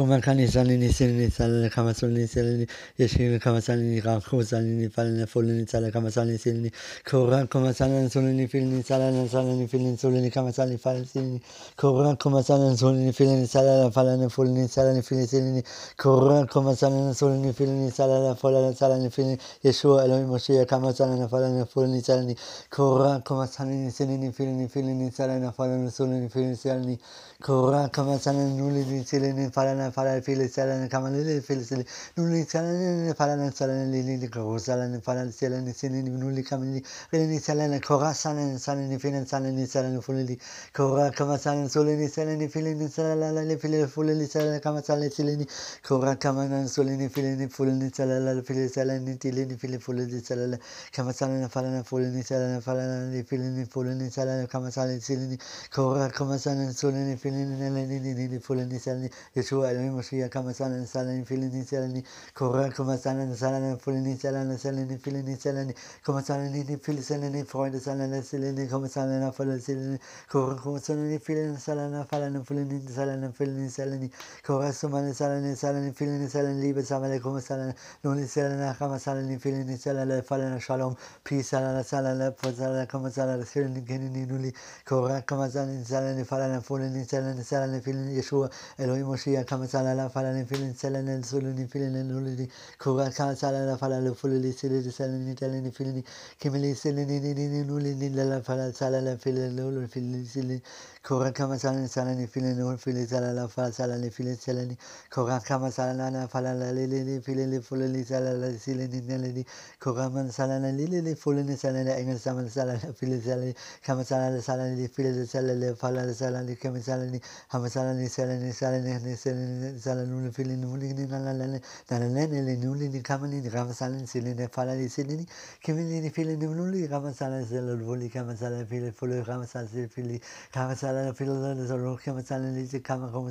Speaker 4: Koran, Koman kan salini silini salini kama salini silini yeshini kama salini raku salini falini fulini salini kama salini silini Koran, Koman salini sulini filini salini salini filini sulini kama salini falini silini Koran, Koman salini sulini filini salini falini fulini salini filini silini Koran, Koman salini sulini filini salini falini salini filini Yeshua Elohim Moshiach kama salini falini fulini salini Koran, Koman salini silini filini filini salini falini sulini filini salini Koran, Koman salini nulini silini falana falana fili salani kamalili fili sili nuli salani falana salani lili koro salani falana salani silini nuli kamili lili salani kora salani salani filin salani salani fulili kora kama salani solini salani filini salala fili fulili salani kama salani silini kora kama nan solini filini fulini salala fili salani tilini fili fulili salala kama salani falana fulini salani falana filini fulini salani kama salani silini kora kama salani solini filini nalini fulini salani Yeshua Elohim Mashiach kama salani salani filini salani Kora kama salani salani fulini salani salani filini salani kama salani ni fili salani Freude salani salani kama salani falani salani Kora kama salani filini salani falani fulini salani filini salani Kora sumani salani salani filini salani Liebe salani kama salani nuni salani kama salani filini salani falani Shalom peace salani salani salani kama salani filini genini nuli Kora kama salani salani falani fulini salani salani filini Yeshua Elohim Mashiach kama salala falani filin salani suluni filin nulili kura kama salala falala fulili silili salani talani filini kimili silini ni ni ni nuli ni lala falala salala filin lulu filin silini kura kama salani salani filin nul filin salala falala salani filin salani kura kama salala falala lili filin fulili salala silini nalini kura man salala lili fulini salani engel saman salala filin salani kama salala salani filin salala falala salani kama salani hama salani salani salani ne sele sala nule fili nule ni na la la na la la le nule ni kama ni rava sala ni sele ne fala ni sele ni kimi ni fili ni nule rava sala sele voli kama sala fili folo rava sala sele fili kama sala fili la solo kama sala ni se kama kama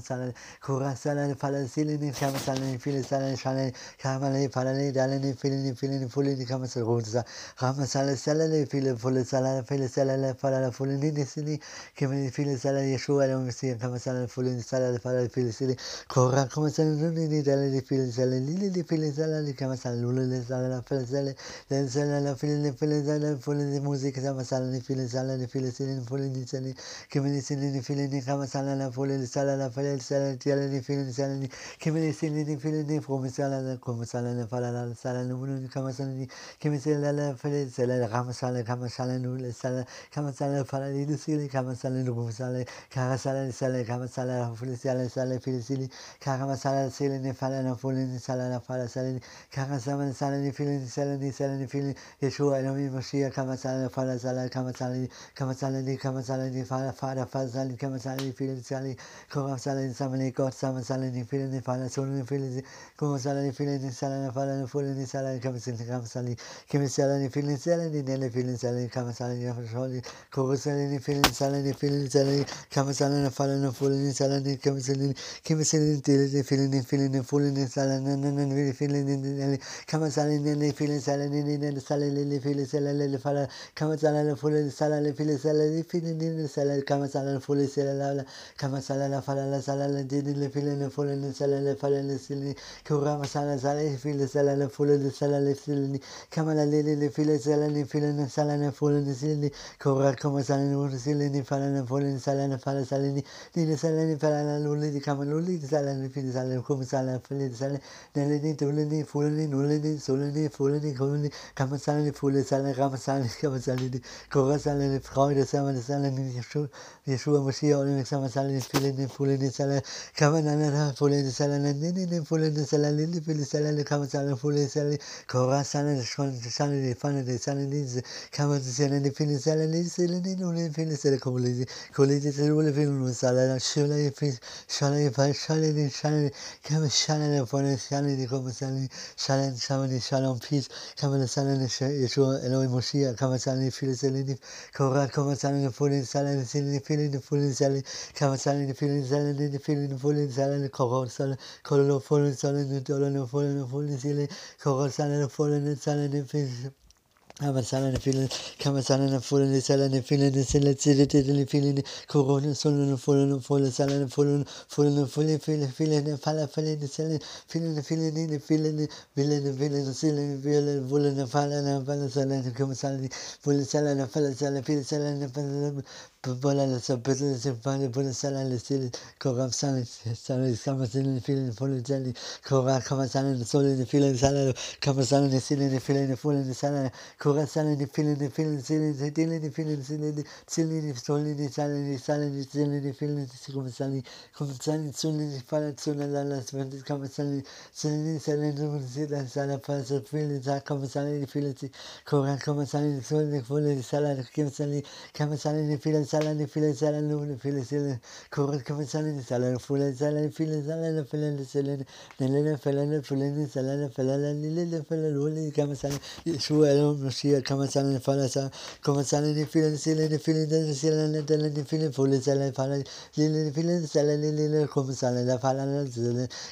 Speaker 4: sala kura sala ni fala sele ni kama sala ni fili sala ni shala kama ni fala ni dala ni fili ni fili ni foli ni kama sala rosa kama sala sala ni fili folo sala fili sala la fala la foli ni sele kimi ni fili sala Yeshua la Messia kama sala foli ni sala la fala fili sele kura kama sala ni ni dala ni fili sala ni ni fili sala ni kama sala lula ni sala la fili sala la sala la fili ni fili sala foli ni musica kama sala ni fili sala ni fili sele ni foli ni sele kimi ni sele ni fili ni kama sala la foli ni sala la fili sala ni sala ni fili ni sala ni kimi ni sele ni fili ni come sala la come sala la fala la sala ni ni kama sala ni kimi sala la fili sala la kama sala kama sala ni sala kama sala fala ni sele kama sala ni come sala kama sala ni sala kama sala la fili sala sala fili sele kama sala sele ni fala la foli ni sala la fala sala ni kama sala sala ni fili ni sala ni sala ni fili Yeshua Elohim Mashiach kama sala la fala sala kama sala ni kama sala ni kama sala ni fala fala fala kama sala ni fili ni sala kama sala ni sama ni God sama sala ni fili ni fala solo ni fili ni kama sala ni fili ni sala ni fala ni foli ni sala kama sala kama sala ni kama sala ni fili ni sala ni nele fili ni sala kama sala ni foli kama sala ni fili ni sala ni fili ni sala kama sala ni fala ni foli ni sala ni kama sala ni kama sala ni tele ni fili ni fili ni foli ni sala na na na ni fili ni nele kama sala ni ni fili ni sala ni ni ni sala ni ni fili sala ni fala kama sala ni foli ni sala ni fili sala ni fili ni ni sala kama sala ni foli sala la la kama la fala la sala la ni ni fili ni foli ni sala ni fala ni sili kama sala sala ni fili sala ni foli ni sala ni sili ni kama la li ni fili sala ni fili ni sala ni foli ni sili kora kama sala ni sili ni fala ni foli ni sala ni fala sala ni ni ni sala ni fala la luli ni kama luli ni sala ni fili sala ni kama sala fili ni sala ni ni tuli ni foli ni nuli ni soli ni foli ni kama ni kama sala ni foli sala kama sala ni kama sala ni kora sala ni Freude sala ni sala Yeshua Yeshua Mashiach und kama sala ni fili ni foli ni sala kama na na na foli ni sala ni ni ni foli ni sala ni ni fili sala ni kama sala foli sala kora sala ni schon sala ni fana ni sala ni kama sala ni fili sala ni sala ni nuli fili sala kama ni koli ni sala ni fili ni sala na shula ni fili shala ni fili shala ni shala ni kama shala ni foli shala ni kama sala ni shala ni shala ni shalom peace kama ni sala ni Yeshua Elohim Mashiach kama sala ni fili sala ni kora kama sala ni foli sala ni sala ni fili ni foli sala kama sala ni fili sala ni fili ni foli sala ni kora sala kora ni foli sala ni dola ni foli ni foli sala kora sala ni foli ni sala ni fili kama sana ni fili kama sana ni fuli ni sala ni fili ni sila tsiri tiri ni fili ni koro ni solo ni fuli ni fuli sala ni fuli ni fuli ni fuli fili fili ni fala fili ni sila fili ni fili ni ni fili ni fili ni fili ni sila ni fili ni fuli ni fala ni fala sala ni kama sala ni fuli sala ni fala sala fili sala ni fala Bola la sapete la sepane bola sala la sili kora sala sala kama sili ni fili ni fuli sala kora kama sala ni soli ni fili ni sala kama sala ni sili ni fili ni fuli ni sala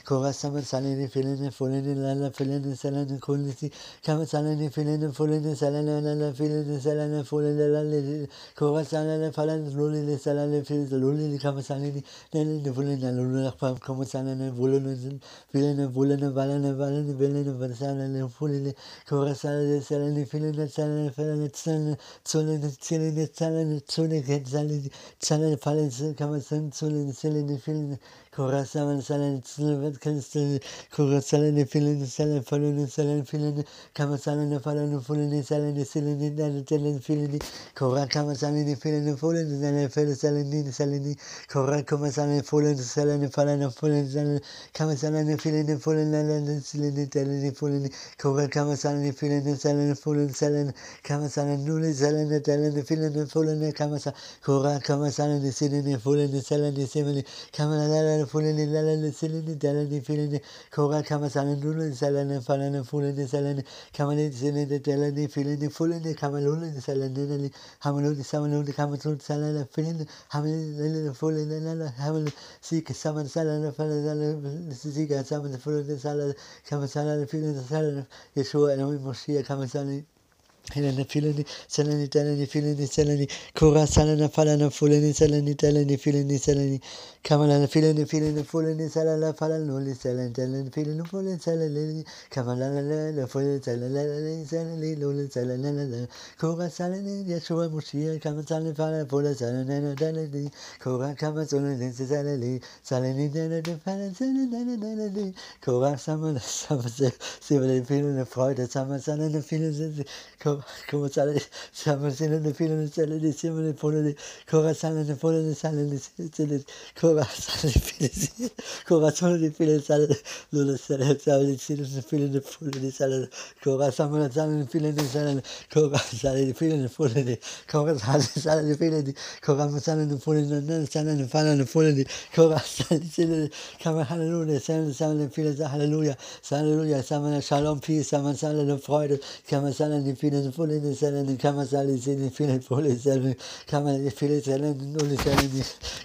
Speaker 4: kora sala ni fili ni fili ni sili ni tili ni fili ni sili ni sili ni soli ni sala ni sala ni sili ni fili ni kama sala ni kama sala ni soli ni fala soli la la sepete kama sala ni sili ni sala ni sila sala fala sa fili ni sala kama sala ni fili ni kora kama sala ni soli ni fuli ni sala kama sala ni kama Khorasan seinen Silvetkisten, Khorasan vielen Selen, verlorene Selen, vielen Kamasan, verlorene Fullen, Selen, Selen, in der Tellen, vielen Khoran Kamasan, vielen Fullen, Selen, Fell, Selen, Selen, Khoran Kamasan, Fullen, Selen, verlorene Fullen, Selen, Kamasan, vielen Fullen, Selen, Selen, Tellen, Fullen, Khoran Kamasan, vielen Selen, Fullen, Selen, Kamasan, Null, Selen, Tellen, vielen Fullen, Kamasan, Khoran Kamasan, Selen, Fullen, Selen, Selen, Kamasan, fulene, lalene, silene, dalene, filene, kora, kamasane, nulene, salene, falene, fulene, salene, kamale, silene, dalene, filene, fulene, kamalune, salene, hamalune, samalune, kamatun, salene, filene, hamalene, fulene, lala, hamalune, sieke, saman, salene, falene, sieke, saman, fulene, salene, kamasane, filene, salene, Yeshua, Elohim, Moshiach, kamasane, Helene Fileni, Seleni, Teleni, Fileni, Seleni, Kura, Salena, Falena, Fuleni, Seleni, Teleni, Fileni, Seleni, Kamalana filene filene fulene salala falaluli salen salen filene fulene salale Kamalana lele fulene salale salale lule salale Kura salene Yeshua Moshia Kamasalen fala fula salene dalali Kura kamasalen lele salale salene dalale fala salene dalali Kura samana samase sivale filene Freude samasalen filene Kura salene samasalen filene salale sivale fulene Kura salene fulene salale salale Kura di sale di sale come sale fine sale di fine sale lo sale sale di sale di fine di pone di sale come sale sale di fine di sale come sale di fine di pone di come sale sale di fine di come sale di pone di non sale di fine di pone di come sale di sale come halleluja sale sale di fine halleluja halleluja sale shalom peace sale di freude come sale di fine di pone di sale come sale di fine di pone di sale come di fine di sale di sale di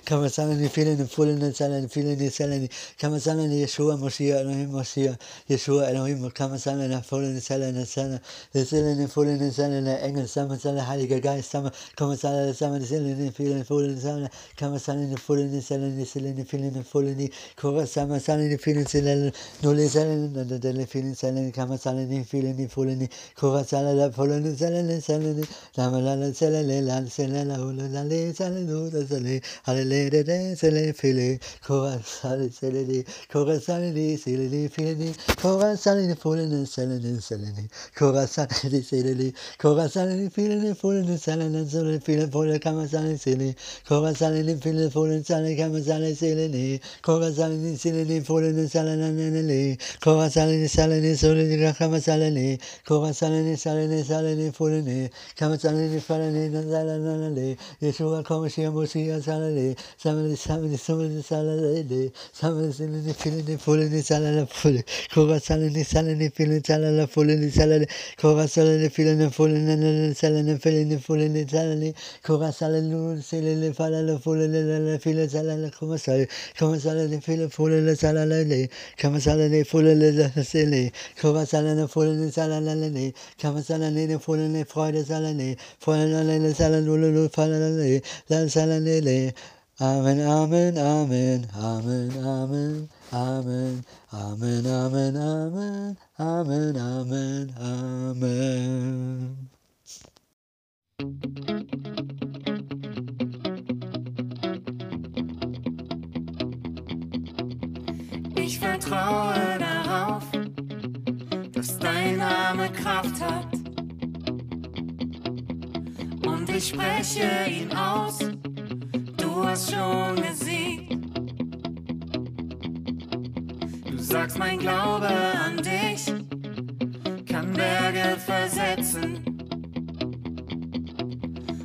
Speaker 4: come sale di fine fine di sale di come sale di Yeshua Moshiach Elohim Moshiach Yeshua Elohim come sale di pone di sale di sale di sale di pone di sale di Engel sama sale Heiliger Geist sama come sale di sale di sale di fine di pone di sale come sale di pone di sale di sale di fine di pone di come sama sale di fine di sale nulle sale di delle fine sale come sale di fine di pone di come sale da pone di sale di sale di la la la sale le la sale la la la le sale lu da sale ale le de de sale file come sale sale di come sale di sale di fine di come sale di pone di sale di sale di come sale di sale di come sale di fine di pone di sale di sale fine filini fili, Koran salini selini, Koran salini silini filini, Koran salini fulini selini selini, Koran salini silini, Koran salini filini fulini selini selini filini fulini kama salini silini, Koran salini filini fulini selini kama salini silini, Koran salini silini fulini Yeshua kama shia musia salini, Samani samani ni summa ni sala de summa ni sala ni fili ni fuli ni sala la fuli kora sala ni sala ni fili ni sala la fuli ni sala de kora sala ni fili ni fuli ni ni sala ni fili ni fuli ni sala ni kora sala ni sala ni fala la fuli ni la la fili sala la koma sala koma sala ni fili fuli la sala la de koma sala ni fuli la la sili kora sala ni fuli ni sala la la de koma sala ni ni fuli ni freude sala ni freude la la sala la la Amen, Amen, Amen, Amen, Amen, Amen, Amen, Amen, Amen, Amen, Amen, Amen.
Speaker 2: Ich vertraue darauf, dass dein Name Kraft hat. Und ich spreche ihn aus, du hast schon gesiegt. Du sagst, mein Glaube an dich kann Berge versetzen.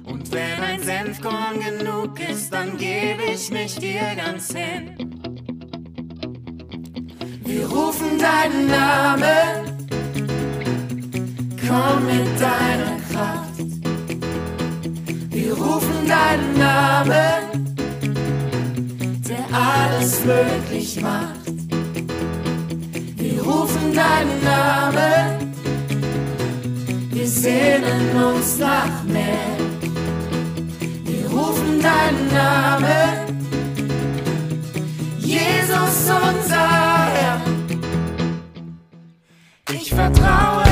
Speaker 2: Und wenn ein Senfkorn genug ist, dann gebe ich mich dir ganz hin. Wir rufen deinen Namen, komm mit deiner Kraft. Wir rufen deinen Namen, der alles möglich macht. Wir rufen deinen Namen, wir sehnen uns nach mehr. Wir rufen deinen Namen, Jesus unser Herr. Ich vertraue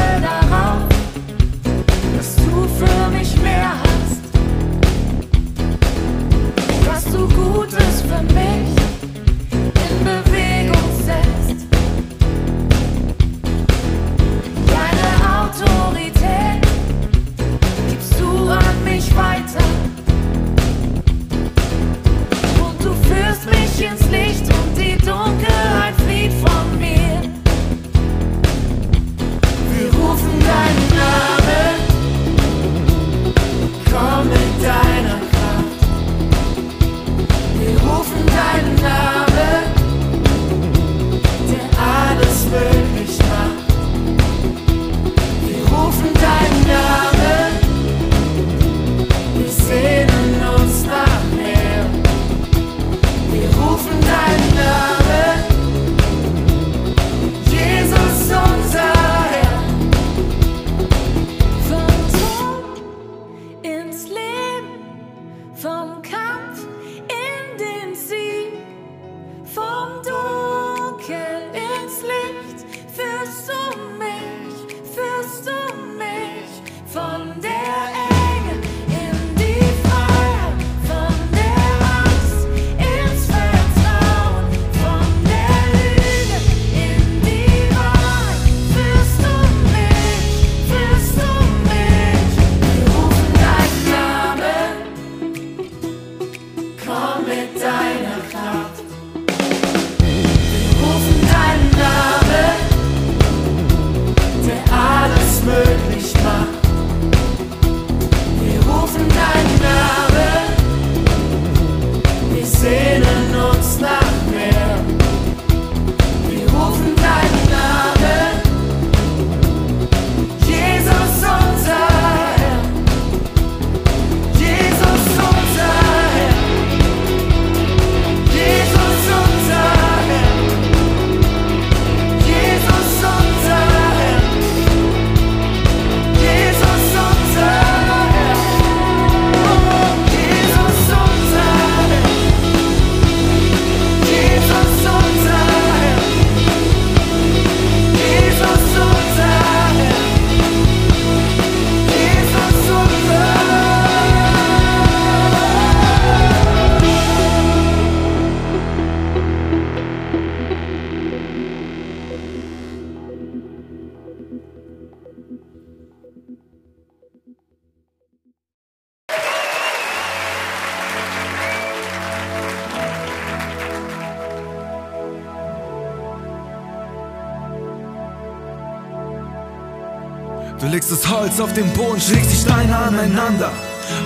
Speaker 2: Du
Speaker 6: legst das Holz auf den Boden, schlägst die Steine aneinander.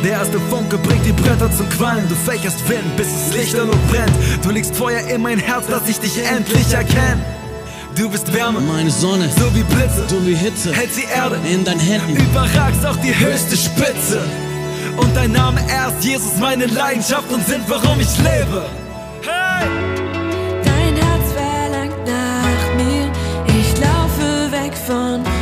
Speaker 6: Der erste Funke bringt die Bretter zum Qualmen. Du fächerst Wind, bis es lichterloh brennt. Du legst Feuer in mein Herz, dass ich dich endlich erkenne. Du bist Wärme,
Speaker 7: Meine Sonne,
Speaker 6: so wie Blitze.
Speaker 7: du wie Hitze
Speaker 6: Hält die Erde,
Speaker 7: in deinen Händen.
Speaker 6: überragst auch die höchste Spitze. Und dein Name erst, Jesus, meine Leidenschaft und Sinn, warum ich lebe. Hey!
Speaker 1: Dein Herz verlangt nach mir, ich laufe weg von dir.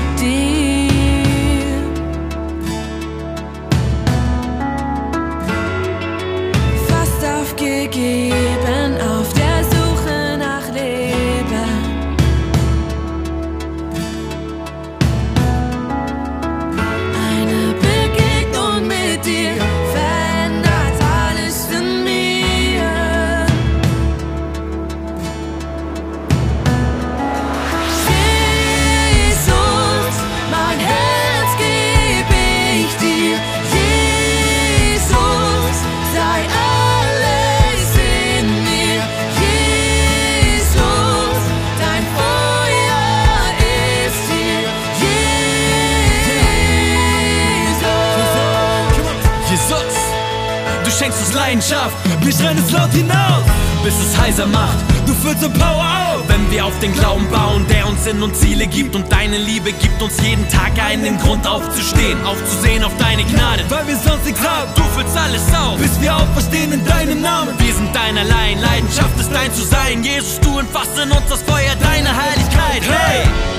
Speaker 6: Wir schreien es laut hinaus, bis es heiser macht. Du füllst uns Power auf, wenn wir auf den Glauben bauen, der uns Sinn und Ziele gibt. Und deine Liebe gibt uns jeden Tag einen Grund aufzustehen, aufzusehen auf deine Gnade. Weil wir sonst nichts haben, du füllst alles auf, bis wir auferstehen in deinem Namen. Wir sind dein allein, Leidenschaft ist dein zu sein. Jesus, du entfasst in uns das Feuer deiner Heiligkeit. Hey!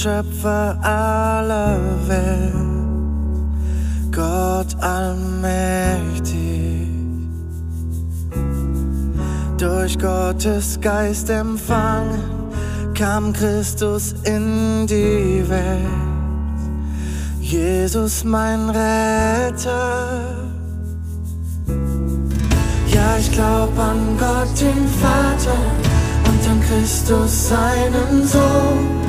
Speaker 2: Schöpfer aller Welt, Gott allmächtig. Durch Gottes Geist empfangen kam Christus in die Welt. Jesus mein Retter. Ja, ich glaub an Gott, den Vater und an Christus, seinen Sohn,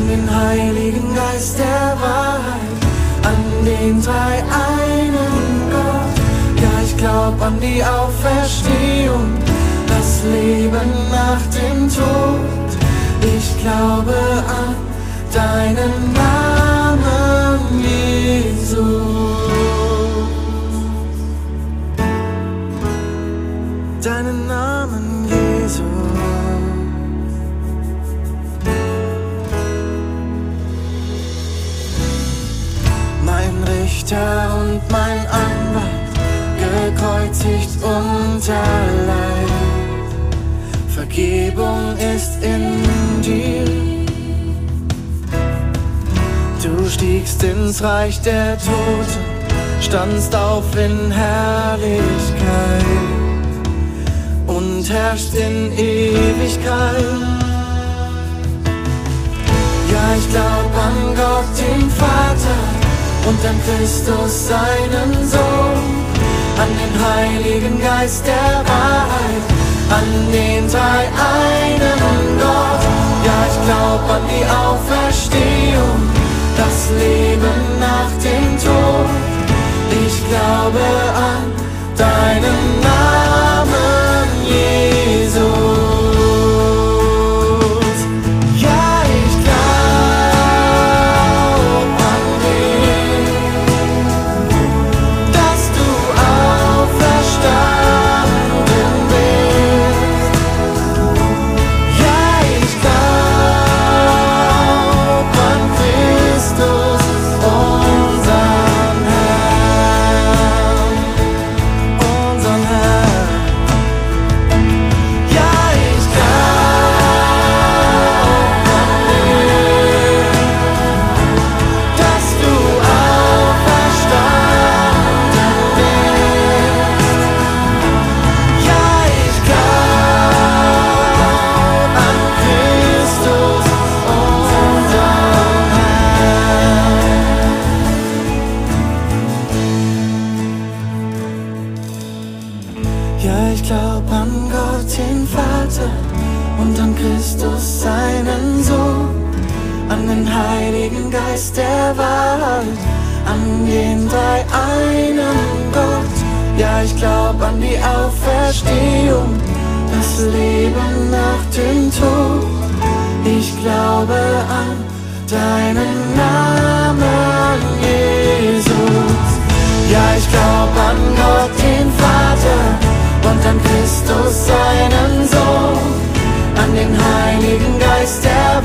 Speaker 2: an den Heiligen Geist der Wahrheit, an den drei einen Gott. Ja, ich glaub an die Auferstehung, das Leben nach dem Tod. Ich glaube an deinen Namen, Jesus. deinen Namen, Richter und mein Anwalt, gekreuzigt unter Leid. Vergebung ist in dir. Du stiegst ins Reich der Toten, standst auf in Herrlichkeit und herrscht in Ewigkeit. Ja, ich glaub an Gott, den Vater und an Christus, seinen Sohn, an den Heiligen Geist der Wahrheit, an den drei einen Gott. Ja, ich glaub an die Auferstehung, das Leben nach dem Tod. Ich glaube an deinen Namen, Jesus. Ich glaub an die Auferstehung, das Leben nach dem Tod. Ich glaube an deinen Namen, Jesus. Ja, ich glaub an Gott, den Vater und an Christus, seinen Sohn, an den Heiligen Geist der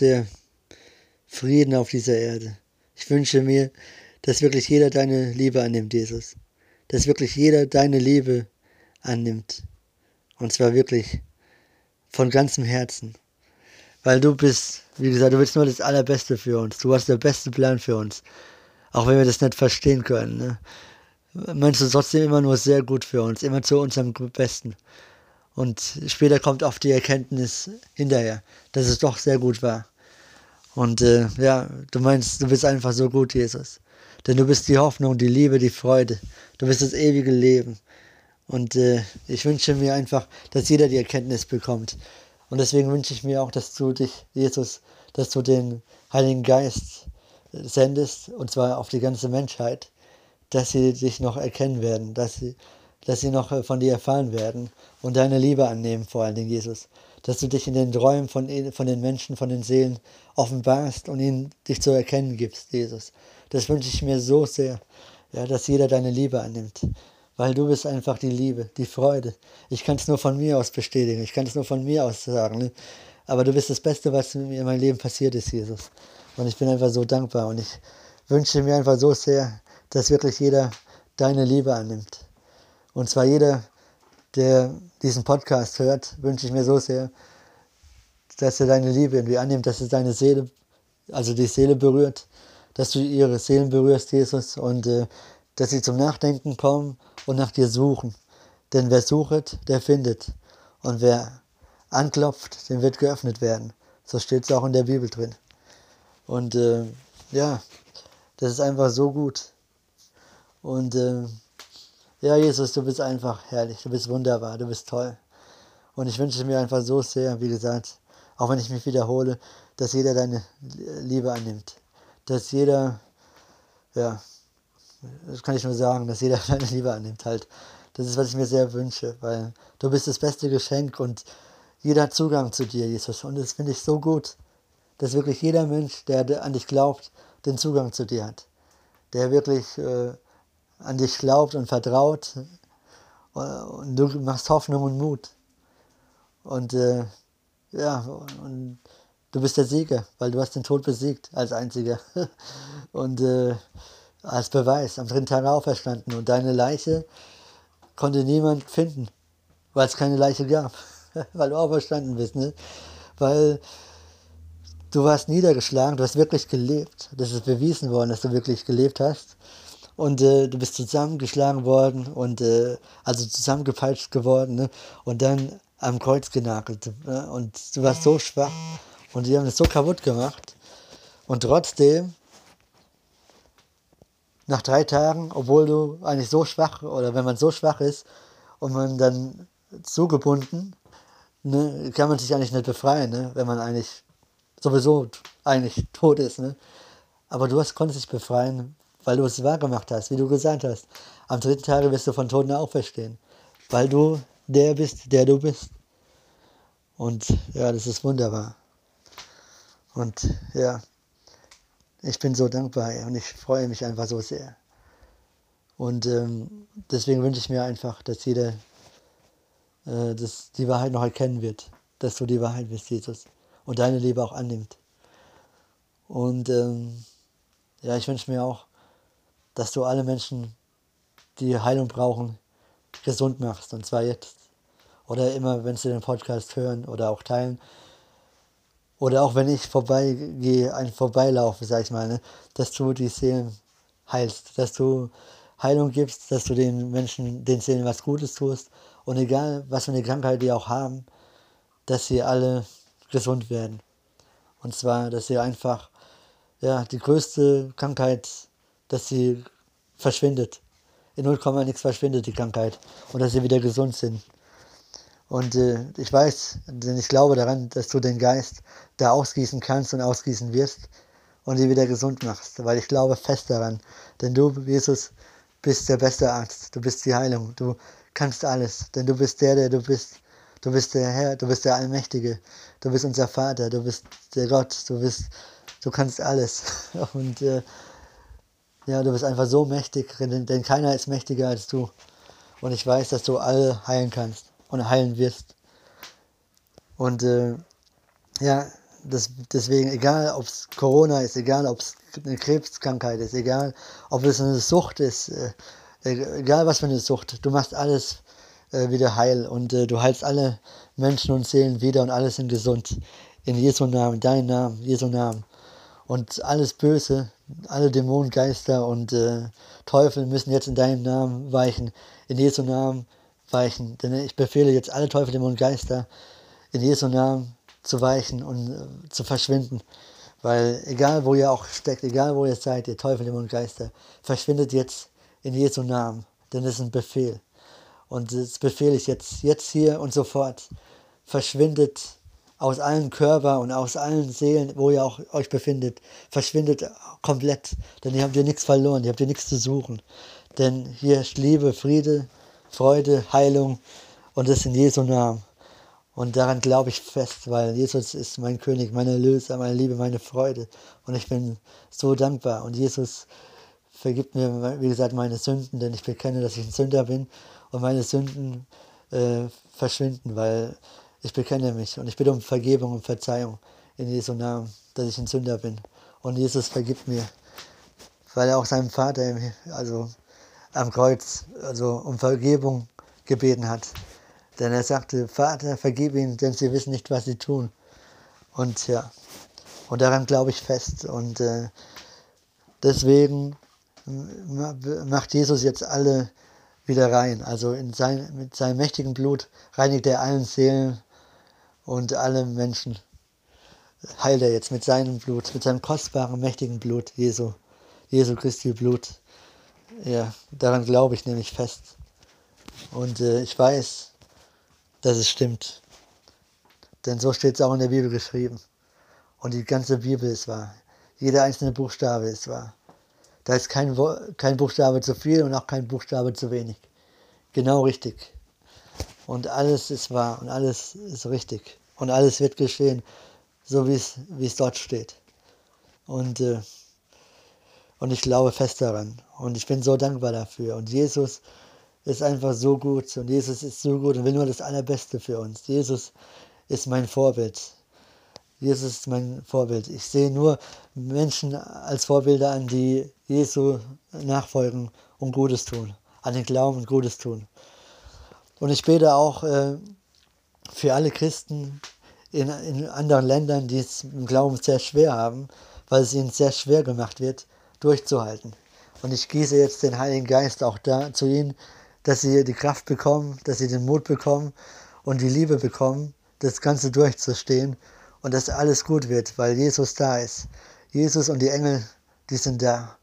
Speaker 4: sehr Frieden auf dieser Erde. Ich wünsche mir, dass wirklich jeder deine Liebe annimmt, Jesus. Dass wirklich jeder deine Liebe annimmt. Und zwar wirklich von ganzem Herzen. Weil du bist, wie gesagt, du willst nur das Allerbeste für uns. Du hast den besten Plan für uns. Auch wenn wir das nicht verstehen können. Ne? Meinst du trotzdem immer nur sehr gut für uns, immer zu unserem Besten. Und später kommt oft die Erkenntnis hinterher, dass es doch sehr gut war. Und äh, ja, du meinst, du bist einfach so gut, Jesus. Denn du bist die Hoffnung, die Liebe, die Freude. Du bist das ewige Leben. Und äh, ich wünsche mir einfach, dass jeder die Erkenntnis bekommt. Und deswegen wünsche ich mir auch, dass du dich, Jesus, dass du den Heiligen Geist sendest, und zwar auf die ganze Menschheit, dass sie dich noch erkennen werden, dass sie, dass sie noch äh, von dir erfahren werden und deine Liebe annehmen, vor allen Dingen, Jesus. Dass du dich in den Träumen von, von den Menschen, von den Seelen offenbarst und ihnen dich zu erkennen gibst, Jesus. Das wünsche ich mir so sehr, ja, dass jeder deine Liebe annimmt. Weil du bist einfach die Liebe, die Freude. Ich kann es nur von mir aus bestätigen, ich kann es nur von mir aus sagen. Ne? Aber du bist das Beste, was mir in meinem Leben passiert ist, Jesus. Und ich bin einfach so dankbar und ich wünsche mir einfach so sehr, dass wirklich jeder deine Liebe annimmt. Und zwar jeder, der diesen Podcast hört, wünsche ich mir so sehr, dass er deine Liebe irgendwie annimmt, dass es deine Seele, also die Seele berührt, dass du ihre Seelen berührst, Jesus, und äh, dass sie zum Nachdenken kommen und nach dir suchen. Denn wer sucht, der findet. Und wer anklopft, dem wird geöffnet werden. So steht es auch in der Bibel drin. Und äh, ja, das ist einfach so gut. Und äh, ja, Jesus, du bist einfach herrlich, du bist wunderbar, du bist toll. Und ich wünsche mir einfach so sehr, wie gesagt, auch wenn ich mich wiederhole, dass jeder deine Liebe annimmt. Dass jeder, ja, das kann ich nur sagen, dass jeder deine Liebe annimmt halt. Das ist, was ich mir sehr wünsche, weil du bist das beste Geschenk und jeder hat Zugang zu dir, Jesus. Und das finde ich so gut, dass wirklich jeder Mensch, der an dich glaubt, den Zugang zu dir hat. Der wirklich äh, an dich glaubt und vertraut. Und du machst Hoffnung und Mut. Und äh, ja, und du bist der Sieger, weil du hast den Tod besiegt als einziger. Und äh, als Beweis am dritten Tag auferstanden. Und deine Leiche konnte niemand finden, weil es keine Leiche gab. weil du auferstanden bist, ne? Weil du warst niedergeschlagen, du hast wirklich gelebt. Das ist bewiesen worden, dass du wirklich gelebt hast. Und äh, du bist zusammengeschlagen worden und äh, also zusammengepeitscht geworden. Ne? Und dann am Kreuz genagelt. Ne? Und du warst so schwach und die haben es so kaputt gemacht. Und trotzdem, nach drei Tagen, obwohl du eigentlich so schwach, oder wenn man so schwach ist und man dann zugebunden, ne, kann man sich eigentlich nicht befreien, ne, wenn man eigentlich sowieso eigentlich tot ist. Ne? Aber du hast, konntest dich befreien, weil du es wahr gemacht hast, wie du gesagt hast. Am dritten Tage wirst du von Toten auferstehen, weil du der bist, der du bist. Und ja, das ist wunderbar. Und ja, ich bin so dankbar und ich freue mich einfach so sehr. Und ähm, deswegen wünsche ich mir einfach, dass jeder äh, das, die Wahrheit noch erkennen wird, dass du die Wahrheit bist, Jesus, und deine Liebe auch annimmt. Und ähm, ja, ich wünsche mir auch, dass du alle Menschen, die Heilung brauchen, gesund machst. Und zwar jetzt. Oder immer, wenn sie den Podcast hören oder auch teilen, oder auch wenn ich vorbeigehe, ein Vorbeilaufe, sag ich mal, ne, dass du die Seelen heilst, dass du Heilung gibst, dass du den Menschen, den Seelen was Gutes tust. Und egal, was für eine Krankheit die auch haben, dass sie alle gesund werden. Und zwar, dass sie einfach, ja, die größte Krankheit, dass sie verschwindet. In 0, nichts verschwindet die Krankheit. Und dass sie wieder gesund sind. Und äh, ich weiß, denn ich glaube daran, dass du den Geist da ausgießen kannst und ausgießen wirst und ihn wieder gesund machst, weil ich glaube fest daran. Denn du, Jesus, bist der beste Arzt, du bist die Heilung, du kannst alles, denn du bist der, der du bist. Du bist der Herr, du bist der Allmächtige, du bist unser Vater, du bist der Gott, du bist, du kannst alles. Und äh, ja, du bist einfach so mächtig, denn, keiner ist mächtiger als du. Und ich weiß, dass du alle heilen kannst und heilen wirst. Und äh, ja, das, deswegen, egal ob es Corona ist, egal ob es eine Krebskrankheit ist, egal ob es eine Sucht ist, äh, egal was für eine Sucht, du machst alles äh, wieder heil und äh, du heilst alle Menschen und Seelen wieder und alles sind gesund. In Jesu Namen, dein Namen, Jesu Namen. Und alles Böse, alle Dämonen, Geister und äh, Teufel müssen jetzt in deinem Namen weichen. In Jesu Namen weichen. Denn ich befehle jetzt alle Teufel, Dämonen, Geister in Jesu Namen zu weichen und äh, zu verschwinden. Weil egal wo ihr auch steckt, egal wo ihr seid, ihr Teufel, Dämonen, Geister, verschwindet jetzt in Jesu Namen. Denn es ist ein Befehl. Und das befehle ich jetzt, jetzt hier und sofort. Verschwindet aus allen Körpern und aus allen Seelen, wo ihr auch euch befindet, verschwindet komplett. Denn ihr habt hier nichts verloren, ihr habt hier nichts zu suchen. Denn hier ist Liebe, Friede, Freude, Heilung und das in Jesu Namen. Und daran glaube ich fest, weil Jesus ist mein König, meine Erlöser, meine Liebe, meine Freude. Und ich bin so dankbar. Und Jesus vergibt mir, wie gesagt, meine Sünden, denn ich bekenne, dass ich ein Sünder bin. Und meine Sünden äh, verschwinden, weil ich bekenne mich. Und ich bitte um Vergebung und Verzeihung in Jesu Namen, dass ich ein Sünder bin. Und Jesus vergibt mir, weil er auch seinem Vater, also am Kreuz, also um Vergebung gebeten hat. Denn er sagte, Vater, vergib ihnen, denn sie wissen nicht, was sie tun. Und ja, und daran glaube ich fest. Und äh, deswegen macht Jesus jetzt alle wieder rein. Also in sein, mit seinem mächtigen Blut reinigt er allen Seelen und alle Menschen. Heilt er jetzt mit seinem Blut, mit seinem kostbaren, mächtigen Blut, Jesu, Jesu Christi Blut. Ja, daran glaube ich nämlich fest. Und äh, ich weiß, dass es stimmt. Denn so steht es auch in der Bibel geschrieben. Und die ganze Bibel ist wahr. Jeder einzelne Buchstabe ist wahr. Da ist kein, kein Buchstabe zu viel und auch kein Buchstabe zu wenig. Genau richtig. Und alles ist wahr und alles ist richtig. Und alles wird geschehen, so wie es, wie es dort steht. Und äh, und ich glaube fest daran. Und ich bin so dankbar dafür. Und Jesus ist einfach so gut. Und Jesus ist so gut und will nur das Allerbeste für uns. Jesus ist mein Vorbild. Jesus ist mein Vorbild. Ich sehe nur Menschen als Vorbilder an, die Jesu nachfolgen und Gutes tun. An den Glauben und Gutes tun. Und ich bete auch äh, für alle Christen in, in anderen Ländern, die es im Glauben sehr schwer haben, weil es ihnen sehr schwer gemacht wird, durchzuhalten. Und ich gieße jetzt den Heiligen Geist auch da zu ihnen, dass sie die Kraft bekommen, dass sie den Mut bekommen und die Liebe bekommen, das Ganze durchzustehen und dass alles gut wird, weil Jesus da ist. Jesus und die Engel, die sind da.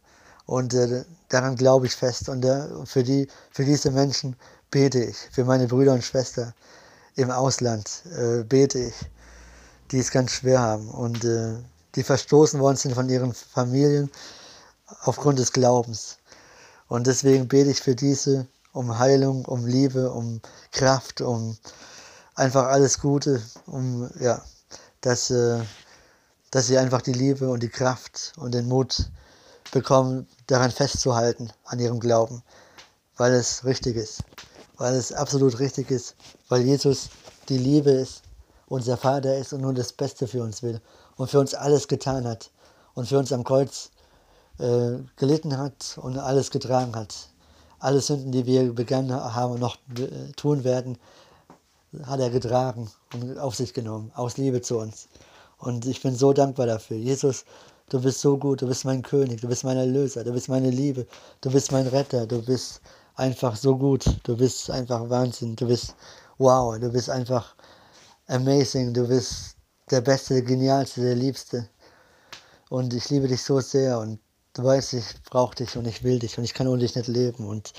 Speaker 4: Und äh, daran glaube ich fest. Und äh, für, die, für diese Menschen bete ich, für meine Brüder und Schwestern im Ausland äh, bete ich, die es ganz schwer haben und äh, die verstoßen worden sind von ihren Familien aufgrund des Glaubens. Und deswegen bete ich für diese um Heilung, um Liebe, um Kraft, um einfach alles Gute, um ja, dass, äh, dass sie einfach die Liebe und die Kraft und den Mut bekommen, daran festzuhalten, an ihrem Glauben, weil es richtig ist, weil es absolut richtig ist, weil Jesus die Liebe ist, unser Vater ist und nur das Beste für uns will und für uns alles getan hat und für uns am Kreuz äh, gelitten hat und alles getragen hat. Alle Sünden, die wir begangen haben und noch äh, tun werden, hat er getragen und auf sich genommen, aus Liebe zu uns. Und ich bin so dankbar dafür. Jesus, du bist so gut, du bist mein König, du bist mein Erlöser, du bist meine Liebe, du bist mein Retter, du bist einfach so gut, du bist einfach Wahnsinn, du bist wow, du bist einfach amazing, du bist der Beste, der Genialste, der Liebste. Und ich liebe dich so sehr und du weißt, ich brauche dich und ich will dich und ich kann ohne dich nicht leben. Und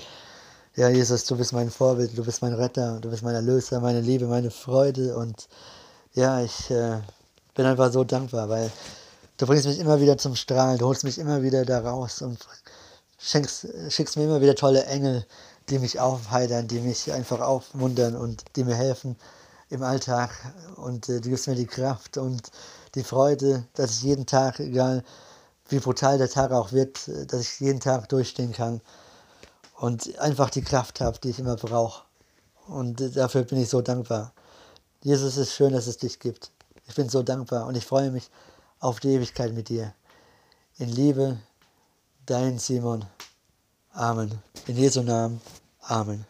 Speaker 4: ja, Jesus, du bist mein Vorbild, du bist mein Retter, du bist mein Erlöser, meine Liebe, meine Freude. Und ja, ich äh, bin einfach so dankbar, weil du bringst mich immer wieder zum Strahlen, du holst mich immer wieder da raus und schenkst, schickst mir immer wieder tolle Engel, die mich aufheitern, die mich einfach aufmuntern und die mir helfen im Alltag. Und äh, du gibst mir die Kraft und die Freude, dass ich jeden Tag, egal wie brutal der Tag auch wird, äh, dass ich jeden Tag durchstehen kann und einfach die Kraft habe, die ich immer brauche. Und dafür bin ich so dankbar. Jesus, es ist schön, dass es dich gibt. Ich bin so dankbar und ich freue mich auf die Ewigkeit mit dir. In Liebe, dein Simon. Amen. In Jesu Namen. Amen.